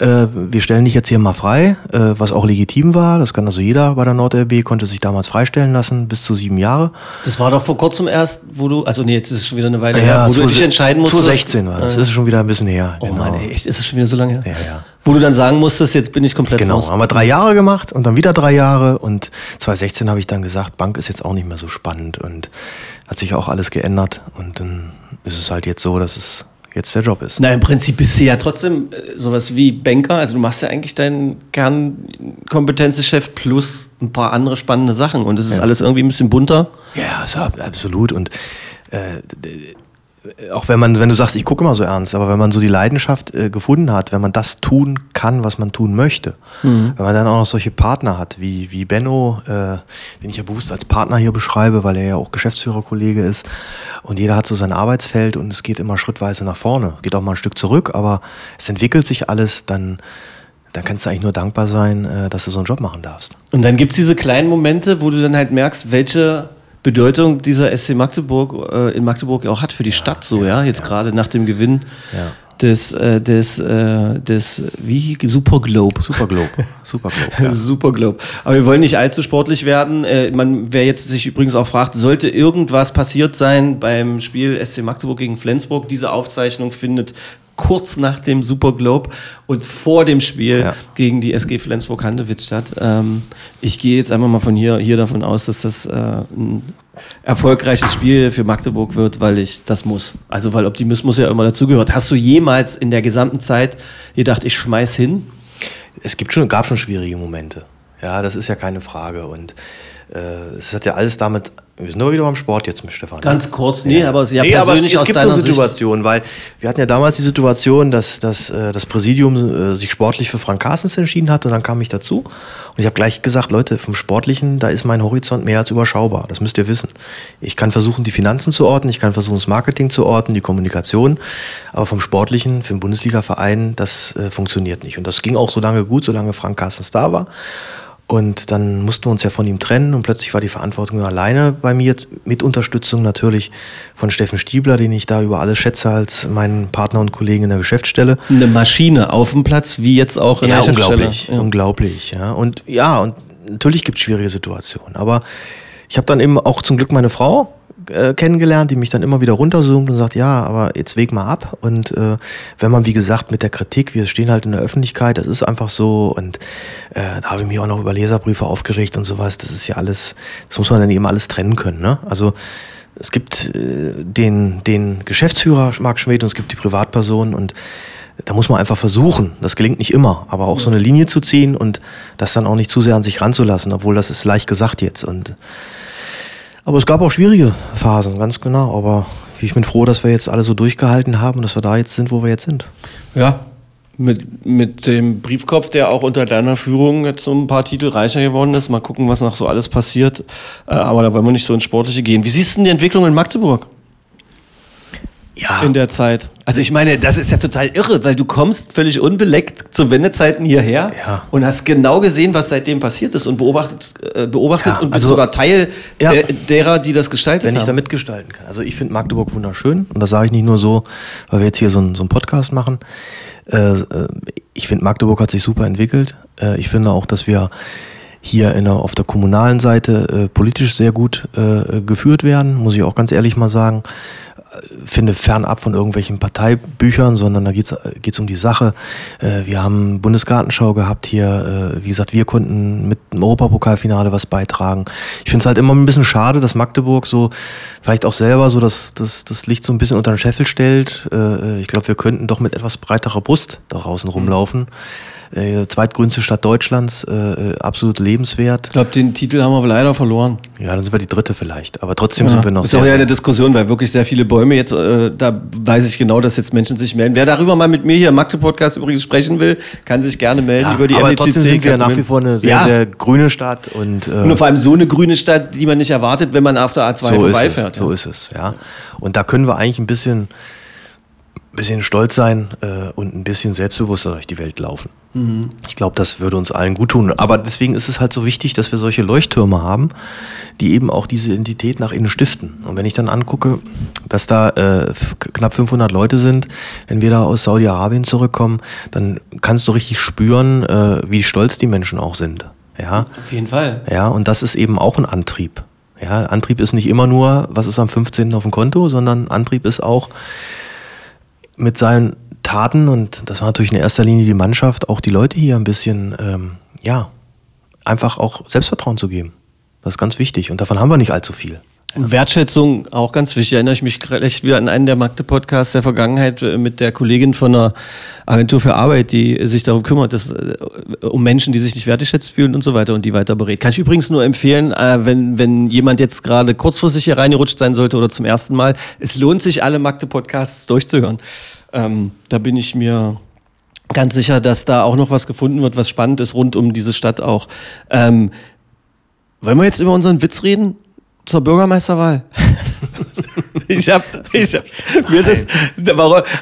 Äh, wir stellen dich jetzt hier mal frei, äh, was auch legitim war. Das kann also jeder bei der NordLB, konnte sich damals freistellen lassen, bis zu sieben Jahre. Das war doch vor kurzem erst, wo du, also nee, jetzt ist es schon wieder eine Weile her, wo du 20- dich entscheiden musstest. 2016 war das. Das ist schon wieder ein bisschen her. Oh genau. Mann, echt, ist es schon wieder so lange her? Ja, ja. Wo du dann sagen musstest, jetzt bin ich komplett Genau, raus. haben wir drei Jahre gemacht und dann wieder drei Jahre und 2016 habe ich dann gesagt, Bank ist jetzt auch nicht mehr so spannend und hat sich auch alles geändert und dann ist es halt jetzt so, dass es jetzt der Job ist. Na, im Prinzip bist du ja trotzdem äh, sowas wie Banker. Also du machst ja eigentlich deinen Kernkompetenzgeschäft plus ein paar andere spannende Sachen. Und es ist alles irgendwie ein bisschen bunter. Ja, ab- absolut und äh, auch wenn man, wenn du sagst, ich gucke immer so ernst, aber wenn man so die Leidenschaft äh, gefunden hat, wenn man das tun kann, was man tun möchte, mhm. wenn man dann auch noch solche Partner hat, wie, wie Benno, äh, den ich ja bewusst als Partner hier beschreibe, weil er ja auch Geschäftsführerkollege ist und jeder hat so sein Arbeitsfeld und es geht immer schrittweise nach vorne, geht auch mal ein Stück zurück, aber es entwickelt sich alles, dann dann kannst du eigentlich nur dankbar sein, äh, dass du so einen Job machen darfst. Und dann gibt es diese kleinen Momente, wo du dann halt merkst, welche Bedeutung dieser SC Magdeburg äh, in Magdeburg auch hat für die ja, Stadt so, ja, ja? jetzt ja. gerade nach dem Gewinn des, äh, des, äh, des, wie, Super Globe. Super Globe. Super Globe. Super Globe. Aber wir wollen nicht allzu sportlich werden. Äh, man, wer jetzt sich übrigens auch fragt, sollte irgendwas passiert sein beim Spiel SC Magdeburg gegen Flensburg, diese Aufzeichnung findet kurz nach dem Super Globe und vor dem Spiel ja. gegen die SG Flensburg-Handewitt statt. Ähm, ich gehe jetzt einfach mal von hier, hier davon aus, dass das äh, ein erfolgreiches Spiel für Magdeburg wird, weil ich das muss. Also weil Optimismus ja immer dazugehört. Hast du jemals in der gesamten Zeit gedacht, ich schmeiß hin? Es gibt schon, gab schon schwierige Momente. Ja, das ist ja keine Frage. Und äh, es hat ja alles damit wir sind nur wieder beim Sport jetzt mit Stefan. Ganz kurz, nee, ja. aber sehr nee, persönlich aber es, es gibt so Situationen, weil wir hatten ja damals die Situation, dass, dass äh, das Präsidium äh, sich sportlich für Frank Carstens entschieden hat und dann kam ich dazu. Und ich habe gleich gesagt, Leute, vom Sportlichen, da ist mein Horizont mehr als überschaubar, das müsst ihr wissen. Ich kann versuchen, die Finanzen zu ordnen, ich kann versuchen, das Marketing zu ordnen, die Kommunikation, aber vom Sportlichen, für den Bundesliga-Verein, das äh, funktioniert nicht. Und das ging auch so lange gut, solange Frank Carstens da war und dann mussten wir uns ja von ihm trennen und plötzlich war die Verantwortung alleine bei mir, mit Unterstützung natürlich von Steffen Stiebler, den ich da über alles schätze als meinen Partner und Kollegen in der Geschäftsstelle. Eine Maschine auf dem Platz, wie jetzt auch in ja, der Geschäftsstelle. Unglaublich, ja. unglaublich. Ja. Und ja, und natürlich gibt es schwierige Situationen. Aber ich habe dann eben auch zum Glück meine Frau äh, kennengelernt, die mich dann immer wieder runterzoomt und sagt, ja, aber jetzt weg mal ab. Und äh, wenn man, wie gesagt, mit der Kritik, wir stehen halt in der Öffentlichkeit, das ist einfach so. Und äh, da habe ich mich auch noch über Leserbriefe aufgeregt und sowas. Das ist ja alles, das muss man dann eben alles trennen können. Ne? Also es gibt äh, den, den Geschäftsführer Marc Schmidt und es gibt die Privatperson und da muss man einfach versuchen, das gelingt nicht immer, aber auch so eine Linie zu ziehen und das dann auch nicht zu sehr an sich ranzulassen, obwohl das ist leicht gesagt jetzt. Und aber es gab auch schwierige Phasen, ganz genau. Aber ich bin froh, dass wir jetzt alle so durchgehalten haben und dass wir da jetzt sind, wo wir jetzt sind. Ja, mit, mit dem Briefkopf, der auch unter deiner Führung jetzt so ein paar Titel reicher geworden ist. Mal gucken, was noch so alles passiert. Äh, aber da wollen wir nicht so ins Sportliche gehen. Wie siehst du denn die Entwicklung in Magdeburg? Ja. in der Zeit. Also ich meine, das ist ja total irre, weil du kommst völlig unbeleckt zu Wendezeiten hierher ja. und hast genau gesehen, was seitdem passiert ist und beobachtet, äh, beobachtet ja, und bist also, sogar Teil ja. der, derer, die das gestaltet Wenn haben. Wenn ich da mitgestalten kann. Also ich finde Magdeburg wunderschön und das sage ich nicht nur so, weil wir jetzt hier so, ein, so einen Podcast machen. Äh, äh ich finde, Magdeburg hat sich super entwickelt. Äh, ich finde auch, dass wir hier in der, auf der kommunalen Seite äh, politisch sehr gut äh, geführt werden, muss ich auch ganz ehrlich mal sagen finde fernab von irgendwelchen Parteibüchern, sondern da geht es um die Sache. Äh, wir haben Bundesgartenschau gehabt hier. Äh, wie gesagt, wir konnten mit dem Europapokalfinale was beitragen. Ich finde es halt immer ein bisschen schade, dass Magdeburg so vielleicht auch selber so das, das, das Licht so ein bisschen unter den Scheffel stellt. Äh, ich glaube, wir könnten doch mit etwas breiterer Brust da draußen rumlaufen. Mhm äh, zweitgrünste Stadt Deutschlands, äh, äh, absolut lebenswert. Ich glaube, den Titel haben wir leider verloren. Ja, dann sind wir die dritte vielleicht. Aber trotzdem ja, sind wir noch. Das ist auch ja eine Diskussion, weil wirklich sehr viele Bäume jetzt, äh, da weiß ich genau, dass jetzt Menschen sich melden. Wer darüber mal mit mir hier im Magde-Podcast übrigens sprechen will, kann sich gerne melden ja, über die aber MDCC. Trotzdem sind wir nach wie vor eine sehr, ja. sehr grüne Stadt. Und, äh, und vor allem so eine grüne Stadt, die man nicht erwartet, wenn man auf der A2 so vorbeifährt. So ist es, ja. Und da können wir eigentlich ein bisschen bisschen stolz sein äh, und ein bisschen selbstbewusster durch die Welt laufen. Mhm. Ich glaube, das würde uns allen gut tun. Aber deswegen ist es halt so wichtig, dass wir solche Leuchttürme haben, die eben auch diese Identität nach innen stiften. Und wenn ich dann angucke, dass da äh, knapp 500 Leute sind, wenn wir da aus Saudi-Arabien zurückkommen, dann kannst du richtig spüren, äh, wie stolz die Menschen auch sind. Ja? Auf jeden Fall. Ja, und das ist eben auch ein Antrieb. Ja, Antrieb ist nicht immer nur, was ist am 15. auf dem Konto, sondern Antrieb ist auch, mit seinen Taten, und das war natürlich in erster Linie die Mannschaft, auch die Leute hier ein bisschen, ähm, ja, einfach auch Selbstvertrauen zu geben. Das ist ganz wichtig und davon haben wir nicht allzu viel. Wertschätzung auch ganz wichtig. Erinnere ich mich recht wieder an einen der Magde-Podcasts der Vergangenheit äh, mit der Kollegin von einer Agentur für Arbeit, die sich darum kümmert, dass, äh, um Menschen, die sich nicht wertgeschätzt fühlen und so weiter und die weiter berät. Kann ich übrigens nur empfehlen, äh, wenn, wenn jemand jetzt gerade kurzfristig hier reingerutscht sein sollte oder zum ersten Mal, es lohnt sich, alle Magde-Podcasts durchzuhören. Ähm, da bin ich mir ganz sicher, dass da auch noch was gefunden wird, was spannend ist rund um diese Stadt auch. Ähm, wollen wir jetzt über unseren Witz reden? Zur Bürgermeisterwahl. ich hab, ich hab, mir ist es,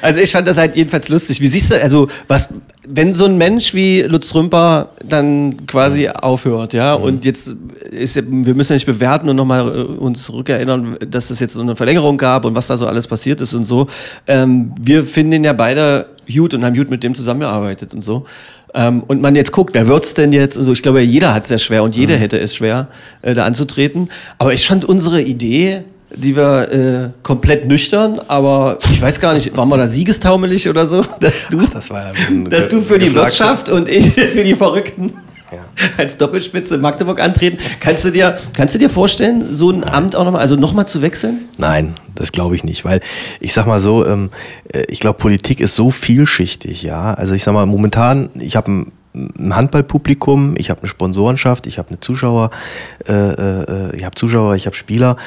also ich fand das halt jedenfalls lustig. Wie siehst du, also was, wenn so ein Mensch wie Lutz Rümper dann quasi aufhört, ja, mhm. und jetzt ist, wir müssen ja nicht bewerten und nochmal äh, uns rückerinnern, dass es jetzt so eine Verlängerung gab und was da so alles passiert ist und so. Ähm, wir finden ihn ja beide gut und haben gut mit dem zusammengearbeitet und so. Ähm, und man jetzt guckt, wer wird's denn jetzt? Also ich glaube, jeder hat es sehr schwer und jeder mhm. hätte es schwer, äh, da anzutreten. Aber ich fand unsere Idee, die wir äh, komplett nüchtern, aber ich weiß gar nicht, waren wir da siegestaumelig oder so, dass du, Ach, das war ja dass du für die Wirtschaft und ich für die Verrückten ja. als Doppelspitze in Magdeburg antreten. Kannst du dir, kannst du dir vorstellen, so ein Amt auch nochmal, also nochmal zu wechseln? Nein, das glaube ich nicht, weil ich sag mal so, ähm, äh, ich glaube, Politik ist so vielschichtig, ja. Also ich sag mal, momentan, ich habe ein ein Handballpublikum, ich habe eine Sponsorenschaft, ich habe eine Zuschauer, äh, äh, ich habe Zuschauer, ich habe Spieler.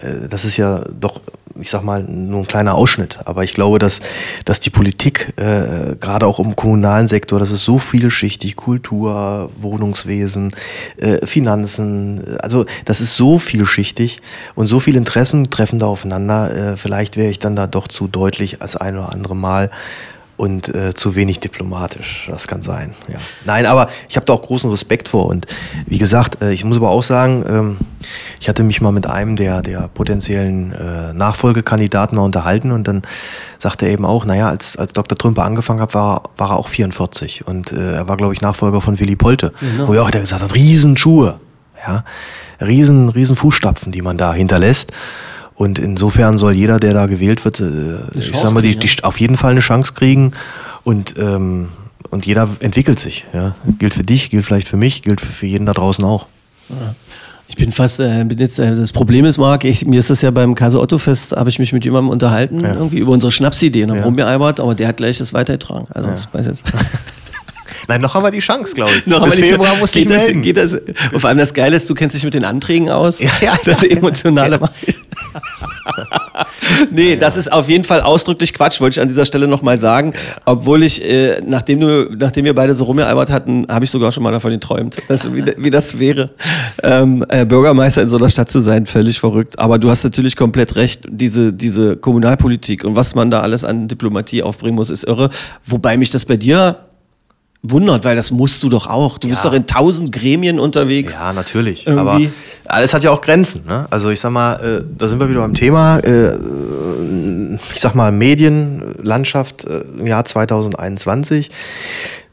Äh, das ist ja doch, ich sag mal, nur ein kleiner Ausschnitt. Aber ich glaube, dass, dass die Politik, äh, gerade auch im kommunalen Sektor, das ist so vielschichtig, Kultur, Wohnungswesen, äh, Finanzen, also das ist so vielschichtig und so viele Interessen treffen da aufeinander. Äh, vielleicht wäre ich dann da doch zu deutlich als ein oder andere Mal und äh, zu wenig diplomatisch. Das kann sein. Ja. Nein, aber ich habe da auch großen Respekt vor. Und wie gesagt, äh, ich muss aber auch sagen, ähm, ich hatte mich mal mit einem der, der potenziellen äh, Nachfolgekandidaten mal unterhalten und dann sagte er eben auch, naja, als, als Dr. Trümper angefangen hat, war, war er auch 44 und äh, er war, glaube ich, Nachfolger von Willy Polte, genau. wo er auch der gesagt hat, Riesenschuhe, ja, riesen, riesen Fußstapfen, die man da hinterlässt. Und insofern soll jeder, der da gewählt wird, äh, ich sag mal, die, die, auf jeden Fall eine Chance kriegen. Und, ähm, und jeder entwickelt sich. Ja? Gilt für dich, gilt vielleicht für mich, gilt für jeden da draußen auch. Ja. Ich bin fast, äh, bin jetzt, äh, das Problem ist, Marc, ich, mir ist das ja beim Kaiser Otto Fest, habe ich mich mit jemandem unterhalten, ja. irgendwie über unsere Schnapsidee, ne? ja. Brumbier Albert, aber der hat gleich das weitergetragen. Also, ja. ich weiß jetzt. Nein, noch haben wir die Chance, glaube ich. noch Bis Februar muss ich melden. Geht das, und vor allem das Geile ist, du kennst dich mit den Anträgen aus. Ja, ja. Das emotionale ja. nee, ja. das ist auf jeden Fall ausdrücklich Quatsch, wollte ich an dieser Stelle nochmal sagen. Ja. Obwohl ich, äh, nachdem, du, nachdem wir beide so rumgealbert hatten, habe ich sogar schon mal davon geträumt, dass, wie, wie das wäre, ähm, äh, Bürgermeister in so einer Stadt zu sein. Völlig verrückt. Aber du hast natürlich komplett recht. Diese, diese Kommunalpolitik und was man da alles an Diplomatie aufbringen muss, ist irre. Wobei mich das bei dir wundert, weil das musst du doch auch. Du ja. bist doch in tausend Gremien unterwegs. Ja, natürlich. Irgendwie. Aber alles hat ja auch Grenzen. Ne? Also ich sag mal, äh, da sind wir wieder beim Thema. Äh, ich sag mal, Medienlandschaft äh, im Jahr 2021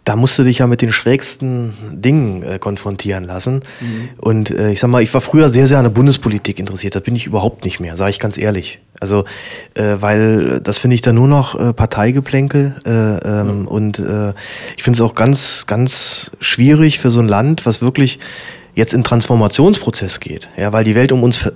da musst du dich ja mit den schrägsten Dingen äh, konfrontieren lassen. Mhm. Und äh, ich sag mal, ich war früher sehr, sehr an der Bundespolitik interessiert. Das bin ich überhaupt nicht mehr, sage ich ganz ehrlich. Also, äh, weil das finde ich dann nur noch äh, Parteigeplänkel. Äh, ähm, mhm. Und äh, ich finde es auch ganz, ganz schwierig für so ein Land, was wirklich jetzt in Transformationsprozess geht. Ja, weil die Welt um uns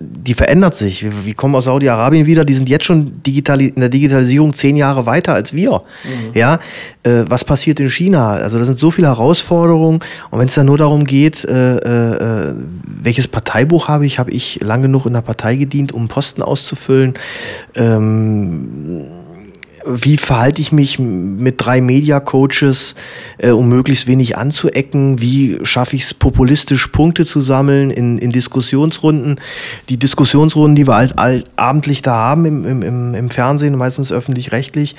die verändert sich. Wir, wir kommen aus Saudi-Arabien wieder, die sind jetzt schon digital, in der Digitalisierung zehn Jahre weiter als wir. Mhm. Ja, äh, was passiert in China? Also da sind so viele Herausforderungen. Und wenn es dann nur darum geht, äh, äh, welches Parteibuch habe ich, habe ich lang genug in der Partei gedient, um Posten auszufüllen. Ähm, wie verhalte ich mich mit drei Media-Coaches, äh, um möglichst wenig anzuecken? Wie schaffe ich es, populistisch Punkte zu sammeln in, in Diskussionsrunden? Die Diskussionsrunden, die wir halt, halt abendlich da haben im, im, im Fernsehen, meistens öffentlich-rechtlich,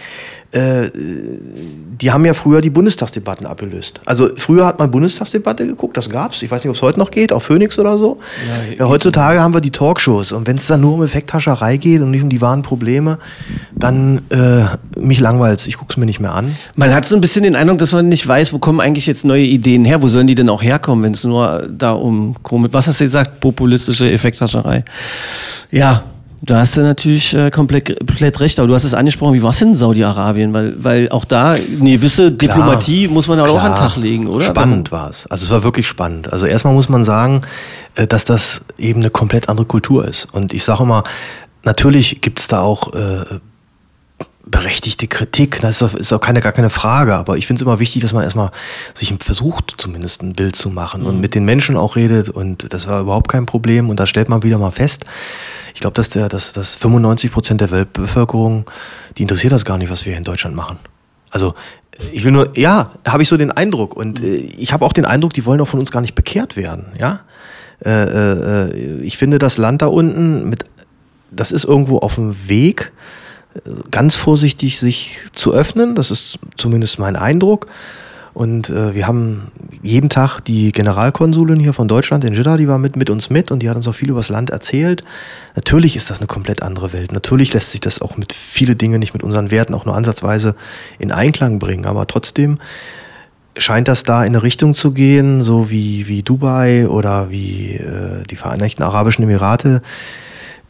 äh, die haben ja früher die Bundestagsdebatten abgelöst. Also früher hat man Bundestagsdebatte geguckt, das gab's. Ich weiß nicht, ob es heute noch geht, auf Phoenix oder so. Ja, ja, heutzutage haben wir die Talkshows und wenn es dann nur um Effekthascherei geht und nicht um die wahren Probleme, dann äh, mich langweilt Ich gucke es mir nicht mehr an. Man hat so ein bisschen den Eindruck, dass man nicht weiß, wo kommen eigentlich jetzt neue Ideen her? Wo sollen die denn auch herkommen, wenn es nur da um, was hast du gesagt, populistische Effekthascherei? Ja, Da hast du natürlich äh, komplett, komplett recht, aber du hast es angesprochen, wie war es in Saudi-Arabien? Weil, weil auch da eine gewisse Klar, Diplomatie muss man auch an den Tag legen, oder? Spannend war es. Also es war wirklich spannend. Also erstmal muss man sagen, äh, dass das eben eine komplett andere Kultur ist. Und ich sage mal, natürlich gibt es da auch äh, berechtigte Kritik, das ist auch, ist auch keine, gar keine Frage, aber ich finde es immer wichtig, dass man erstmal sich versucht, zumindest ein Bild zu machen mhm. und mit den Menschen auch redet und das war überhaupt kein Problem und da stellt man wieder mal fest, ich glaube, dass, der, dass, dass 95 Prozent der Weltbevölkerung, die interessiert das gar nicht, was wir hier in Deutschland machen. Also ich will nur, ja, habe ich so den Eindruck und äh, ich habe auch den Eindruck, die wollen auch von uns gar nicht bekehrt werden, ja. Äh, äh, ich finde das Land da unten mit, das ist irgendwo auf dem Weg, ganz vorsichtig sich zu öffnen. Das ist zumindest mein Eindruck. Und äh, wir haben jeden Tag die Generalkonsulin hier von Deutschland in Jeddah, die war mit, mit uns mit und die hat uns auch viel über das Land erzählt. Natürlich ist das eine komplett andere Welt. Natürlich lässt sich das auch mit viele Dinge nicht mit unseren Werten auch nur ansatzweise in Einklang bringen. Aber trotzdem scheint das da in eine Richtung zu gehen, so wie, wie Dubai oder wie äh, die Vereinigten Arabischen Emirate,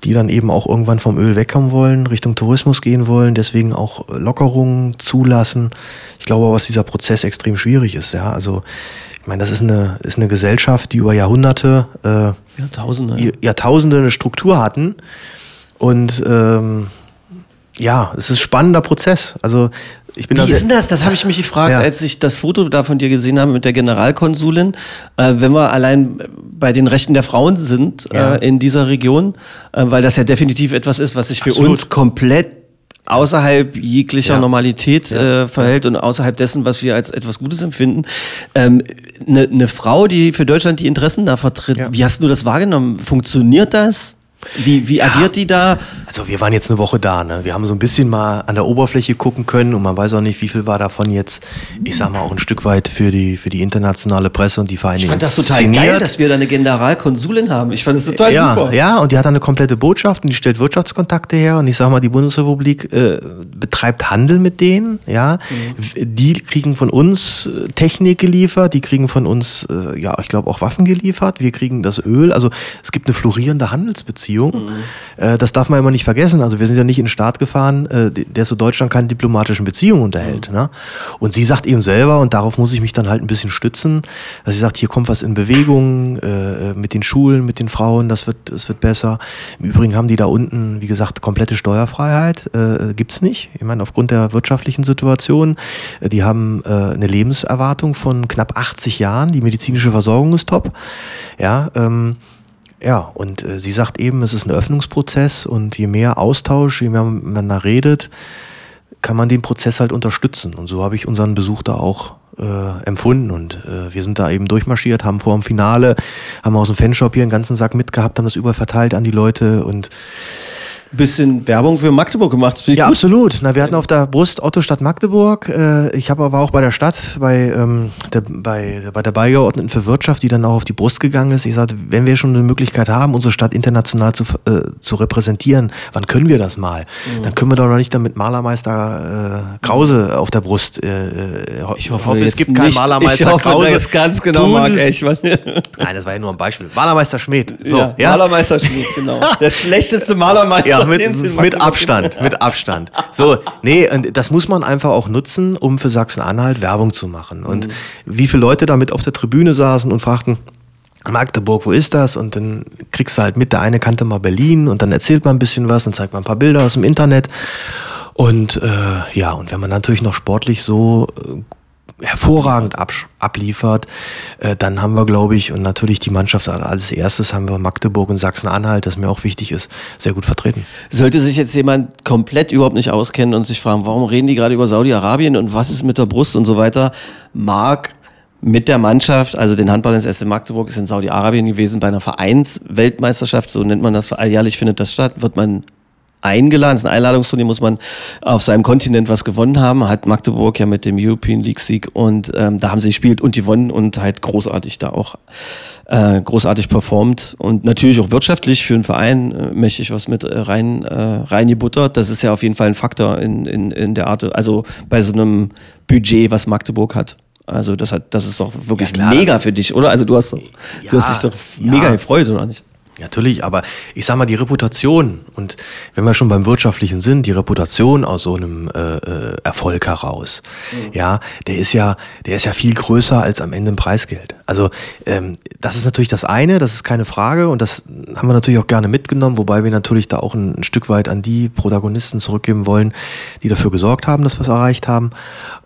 die dann eben auch irgendwann vom Öl wegkommen wollen, Richtung Tourismus gehen wollen, deswegen auch Lockerungen zulassen. Ich glaube aber, dass dieser Prozess extrem schwierig ist. Ja, also ich meine, das ist eine, ist eine Gesellschaft, die über Jahrhunderte, äh, Jahrtausende. Jahrtausende eine Struktur hatten. Und ähm, ja, es ist ein spannender Prozess. Also ich bin Wie da ist denn das? Das habe ich mich gefragt, ja. als ich das Foto da von dir gesehen habe mit der Generalkonsulin. Äh, wenn wir allein bei den Rechten der Frauen sind ja. äh, in dieser Region, äh, weil das ja definitiv etwas ist, was sich für Absolut. uns komplett außerhalb jeglicher ja. Normalität. Äh, verhält und außerhalb dessen, was wir als etwas Gutes empfinden. Eine ähm, ne, ne Frau, die für Deutschland die Interessen da vertritt, wie hast du das wahrgenommen? Funktioniert das? Wie, wie agiert ja, die da? Also wir waren jetzt eine Woche da, ne? Wir haben so ein bisschen mal an der Oberfläche gucken können und man weiß auch nicht, wie viel war davon jetzt, ich sag mal, auch ein Stück weit für die, für die internationale Presse und die Vereine. Ich fand das total inszeniert. geil, dass wir da eine Generalkonsulin haben. Ich fand das total ja, super. Ja, und die hat eine komplette Botschaft und die stellt Wirtschaftskontakte her und ich sag mal, die Bundesrepublik äh, betreibt Handel mit denen, ja. Mhm. Die kriegen von uns äh, Technik geliefert, die kriegen von uns, äh, ja, ich glaube auch Waffen geliefert, wir kriegen das Öl. Also es gibt eine florierende Handelsbeziehung. Beziehung. Mhm. Äh, das darf man immer nicht vergessen. Also wir sind ja nicht in den Staat gefahren, äh, der zu Deutschland keine diplomatischen Beziehungen unterhält. Mhm. Ne? Und sie sagt eben selber, und darauf muss ich mich dann halt ein bisschen stützen, dass sie sagt, hier kommt was in Bewegung äh, mit den Schulen, mit den Frauen, das wird, das wird besser. Im Übrigen haben die da unten, wie gesagt, komplette Steuerfreiheit. Äh, Gibt es nicht. Ich meine, aufgrund der wirtschaftlichen Situation. Die haben eine Lebenserwartung von knapp 80 Jahren. Die medizinische Versorgung ist top. Ja, ähm, ja, und äh, sie sagt eben, es ist ein Öffnungsprozess und je mehr Austausch, je mehr man da redet, kann man den Prozess halt unterstützen. Und so habe ich unseren Besuch da auch äh, empfunden. Und äh, wir sind da eben durchmarschiert, haben vor dem Finale, haben aus dem Fanshop hier einen ganzen Sack mitgehabt, haben das überall verteilt an die Leute und bisschen Werbung für Magdeburg gemacht. Ja, gut. absolut. Na, wir hatten auf der Brust Otto Stadt Magdeburg. Äh, ich habe aber auch bei der Stadt, bei, ähm, der, bei, bei der Beigeordneten für Wirtschaft, die dann auch auf die Brust gegangen ist. Ich sagte, wenn wir schon eine Möglichkeit haben, unsere Stadt international zu, äh, zu repräsentieren, wann können wir das mal? Mhm. Dann können wir doch noch nicht damit Malermeister äh, Krause auf der Brust. Äh, äh ich hoffe, hoffe es gibt keinen Malermeister ich hoffe, Krause. Das ganz genau mag, echt. Nein, das war ja nur ein Beispiel. Malermeister Schmidt. So, ja, ja? Malermeister Schmidt, genau. Der schlechteste Malermeister. Ja, mit, mit Abstand, mit Abstand. So, nee, und das muss man einfach auch nutzen, um für Sachsen-Anhalt Werbung zu machen. Und mhm. wie viele Leute damit auf der Tribüne saßen und fragten, Magdeburg, wo ist das? Und dann kriegst du halt mit, der eine kannte mal Berlin und dann erzählt man ein bisschen was, dann zeigt man ein paar Bilder aus dem Internet. Und äh, ja, und wenn man natürlich noch sportlich so äh, hervorragend ab, abliefert, äh, dann haben wir, glaube ich, und natürlich die Mannschaft als erstes haben wir Magdeburg und Sachsen-Anhalt, das mir auch wichtig ist, sehr gut vertreten. Sollte sich jetzt jemand komplett überhaupt nicht auskennen und sich fragen, warum reden die gerade über Saudi-Arabien und was ist mit der Brust und so weiter, mag mit der Mannschaft, also den Handball ins SC Magdeburg ist in Saudi-Arabien gewesen bei einer Vereinsweltmeisterschaft, so nennt man das, alljährlich findet das statt, wird man eingeladen. Das ist ein Einladungsturnier, muss man auf seinem Kontinent was gewonnen haben. Hat Magdeburg ja mit dem European League Sieg und ähm, da haben sie gespielt und gewonnen und halt großartig da auch äh, großartig performt und natürlich auch wirtschaftlich für einen Verein äh, mächtig was mit äh, rein äh, reingebuttert. Das ist ja auf jeden Fall ein Faktor in, in, in der Art, also bei so einem Budget, was Magdeburg hat. Also das hat, das ist doch wirklich ja, mega für dich, oder? Also du hast, ja, du hast dich doch mega gefreut, oder nicht? Natürlich, aber ich sag mal, die Reputation und wenn wir schon beim Wirtschaftlichen sind, die Reputation aus so einem äh, äh, Erfolg heraus, mhm. ja, der ist ja, der ist ja viel größer als am Ende ein Preisgeld. Also ähm, das ist natürlich das eine, das ist keine Frage und das haben wir natürlich auch gerne mitgenommen, wobei wir natürlich da auch ein, ein Stück weit an die Protagonisten zurückgeben wollen, die dafür gesorgt haben, dass wir es erreicht haben.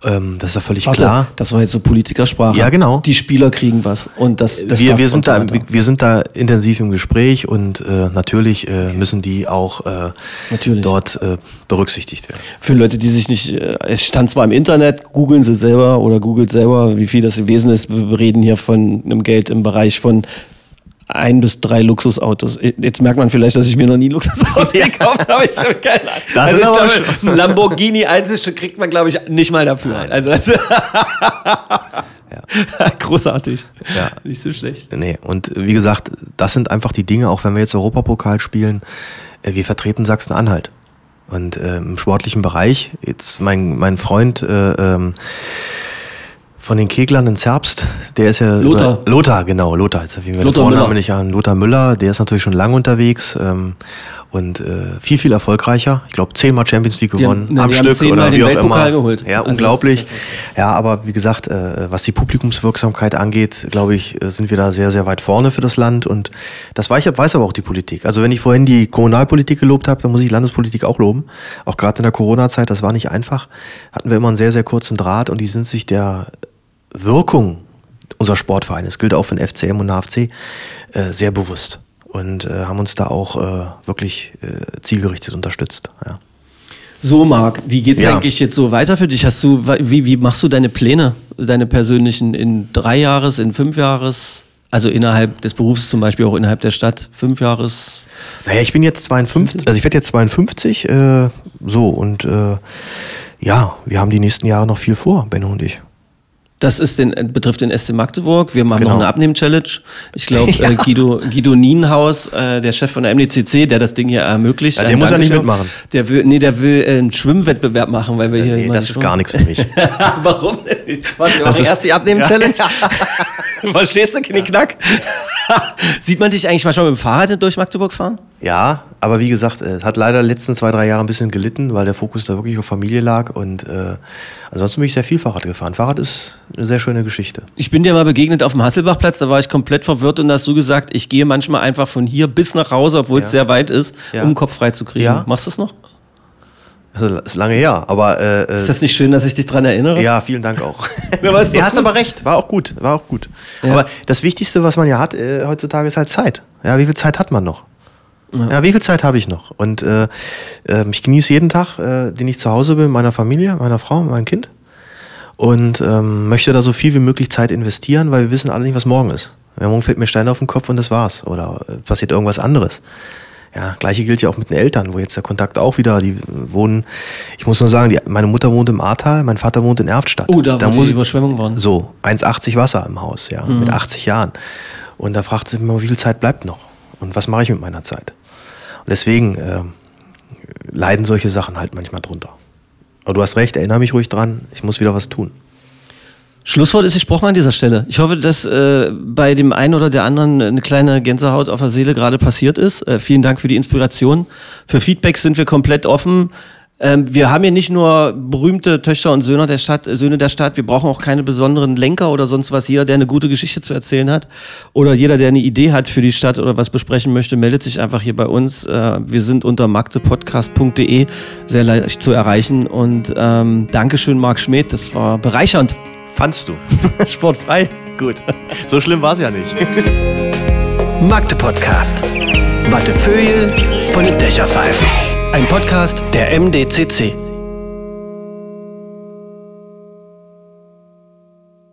Ähm, das ist ja völlig Warte, klar. Das war jetzt so Politikersprache. Ja, genau. Die Spieler kriegen was und das, das wir, wir sind da, wir sind da intensiv im Gespräch Gespräch und äh, natürlich äh, müssen die auch äh, natürlich. dort äh, berücksichtigt werden. Für Leute, die sich nicht, äh, es stand zwar im Internet, googeln sie selber oder googelt selber, wie viel das gewesen ist. Wir reden hier von einem Geld im Bereich von ein bis drei Luxusautos. Jetzt merkt man vielleicht, dass ich mir noch nie ein Luxusauto gekauft habe. Ich habe keine Ahnung. Das also ist glaube, ein Lamborghini Einzelstück kriegt man, glaube ich, nicht mal dafür. Nein. Also, also Ja. Großartig. Ja. Nicht so schlecht. Nee, und wie gesagt, das sind einfach die Dinge, auch wenn wir jetzt Europapokal spielen, äh, wir vertreten Sachsen-Anhalt. Und äh, im sportlichen Bereich, jetzt mein, mein Freund äh, ähm, von den Keglern in Zerbst, der ist ja. Lothar. Über, Lothar, genau, Lothar. Jetzt wir Lothar Vornamen Müller. nicht an. Lothar Müller, der ist natürlich schon lange unterwegs. Ähm, und äh, viel, viel erfolgreicher. Ich glaube, zehnmal Champions League gewonnen die haben, am die Stück oder wie auch immer. Geholt. Ja, also unglaublich. Ja, aber wie gesagt, äh, was die Publikumswirksamkeit angeht, glaube ich, äh, sind wir da sehr, sehr weit vorne für das Land und das weiß, weiß aber auch die Politik. Also wenn ich vorhin die Kommunalpolitik gelobt habe, dann muss ich Landespolitik auch loben. Auch gerade in der Corona-Zeit, das war nicht einfach. Hatten wir immer einen sehr, sehr kurzen Draht und die sind sich der Wirkung unserer Sportvereine, das gilt auch für den FCM und den HFC, äh, sehr bewusst und äh, haben uns da auch äh, wirklich äh, zielgerichtet unterstützt. Ja. So, Marc, wie geht's ja. eigentlich jetzt so weiter für dich? Hast du, wie, wie machst du deine Pläne, deine persönlichen in drei Jahres, in fünf Jahres, also innerhalb des Berufs zum Beispiel, auch innerhalb der Stadt, fünf Jahres? Naja, ich bin jetzt 52, also ich werde jetzt 52, äh, so und äh, ja, wir haben die nächsten Jahre noch viel vor, Benno und ich. Das ist den, betrifft den SC Magdeburg. Wir machen genau. noch eine Abnehmen-Challenge. Ich glaube, ja. äh, Guido, Guido Nienhaus, äh, der Chef von der MDCC, der das Ding hier ermöglicht. Ja, der muss ja nicht mitmachen. Der will, nee, der will äh, einen Schwimmwettbewerb machen, weil wir hier. Nee, das ist gar nichts für mich. Warum? Was, wir machen erst die Abnehmen-Challenge? Ja. Verstehst du, Knickknack? Sieht man dich eigentlich manchmal mit dem Fahrrad durch Magdeburg fahren? Ja, aber wie gesagt, es hat leider die letzten zwei, drei Jahre ein bisschen gelitten, weil der Fokus da wirklich auf Familie lag. Und äh, ansonsten bin ich sehr viel Fahrrad gefahren. Fahrrad ist eine sehr schöne Geschichte. Ich bin dir mal begegnet auf dem Hasselbachplatz, da war ich komplett verwirrt und hast du gesagt, ich gehe manchmal einfach von hier bis nach Hause, obwohl ja. es sehr weit ist, ja. um den Kopf frei zu kriegen. Ja. Machst du es noch? Also, ist lange her, aber. Äh, äh, ist das nicht schön, dass ich dich daran erinnere? Ja, vielen Dank auch. ja, du hast aber recht, war auch gut, war auch gut. Ja. Aber das Wichtigste, was man ja hat äh, heutzutage, ist halt Zeit. Ja, wie viel Zeit hat man noch? Ja, ja wie viel Zeit habe ich noch? Und äh, äh, ich genieße jeden Tag, äh, den ich zu Hause bin, meiner Familie, meiner Frau, meinem Kind. Und ähm, möchte da so viel wie möglich Zeit investieren, weil wir wissen alle nicht, was morgen ist. Ja, morgen fällt mir Stein auf den Kopf und das war's. Oder passiert irgendwas anderes. Ja, gleiche gilt ja auch mit den Eltern, wo jetzt der Kontakt auch wieder, die wohnen, ich muss nur sagen, die, meine Mutter wohnt im Ahrtal, mein Vater wohnt in Erftstadt. Oh, da, da muss die Überschwemmung waren. So, 1,80 Wasser im Haus, ja, mhm. mit 80 Jahren. Und da fragt sie immer, wie viel Zeit bleibt noch? Und was mache ich mit meiner Zeit? Und deswegen äh, leiden solche Sachen halt manchmal drunter. Aber du hast recht, erinnere mich ruhig dran, ich muss wieder was tun. Schlusswort ist gesprochen an dieser Stelle. Ich hoffe, dass äh, bei dem einen oder der anderen eine kleine Gänsehaut auf der Seele gerade passiert ist. Äh, vielen Dank für die Inspiration. Für Feedbacks sind wir komplett offen. Ähm, wir haben hier nicht nur berühmte Töchter und Söhne der Stadt, äh, Söhne der Stadt. Wir brauchen auch keine besonderen Lenker oder sonst was. Jeder, der eine gute Geschichte zu erzählen hat oder jeder, der eine Idee hat für die Stadt oder was besprechen möchte, meldet sich einfach hier bei uns. Äh, wir sind unter magdepodcast.de sehr leicht zu erreichen. Und ähm, Dankeschön, Marc Schmidt. Das war bereichernd. Fandst du? Sportfrei? Gut. So schlimm war es ja nicht. Magde Podcast. Wattefeuille von den Dächerpfeifen. Ein Podcast der MDCC.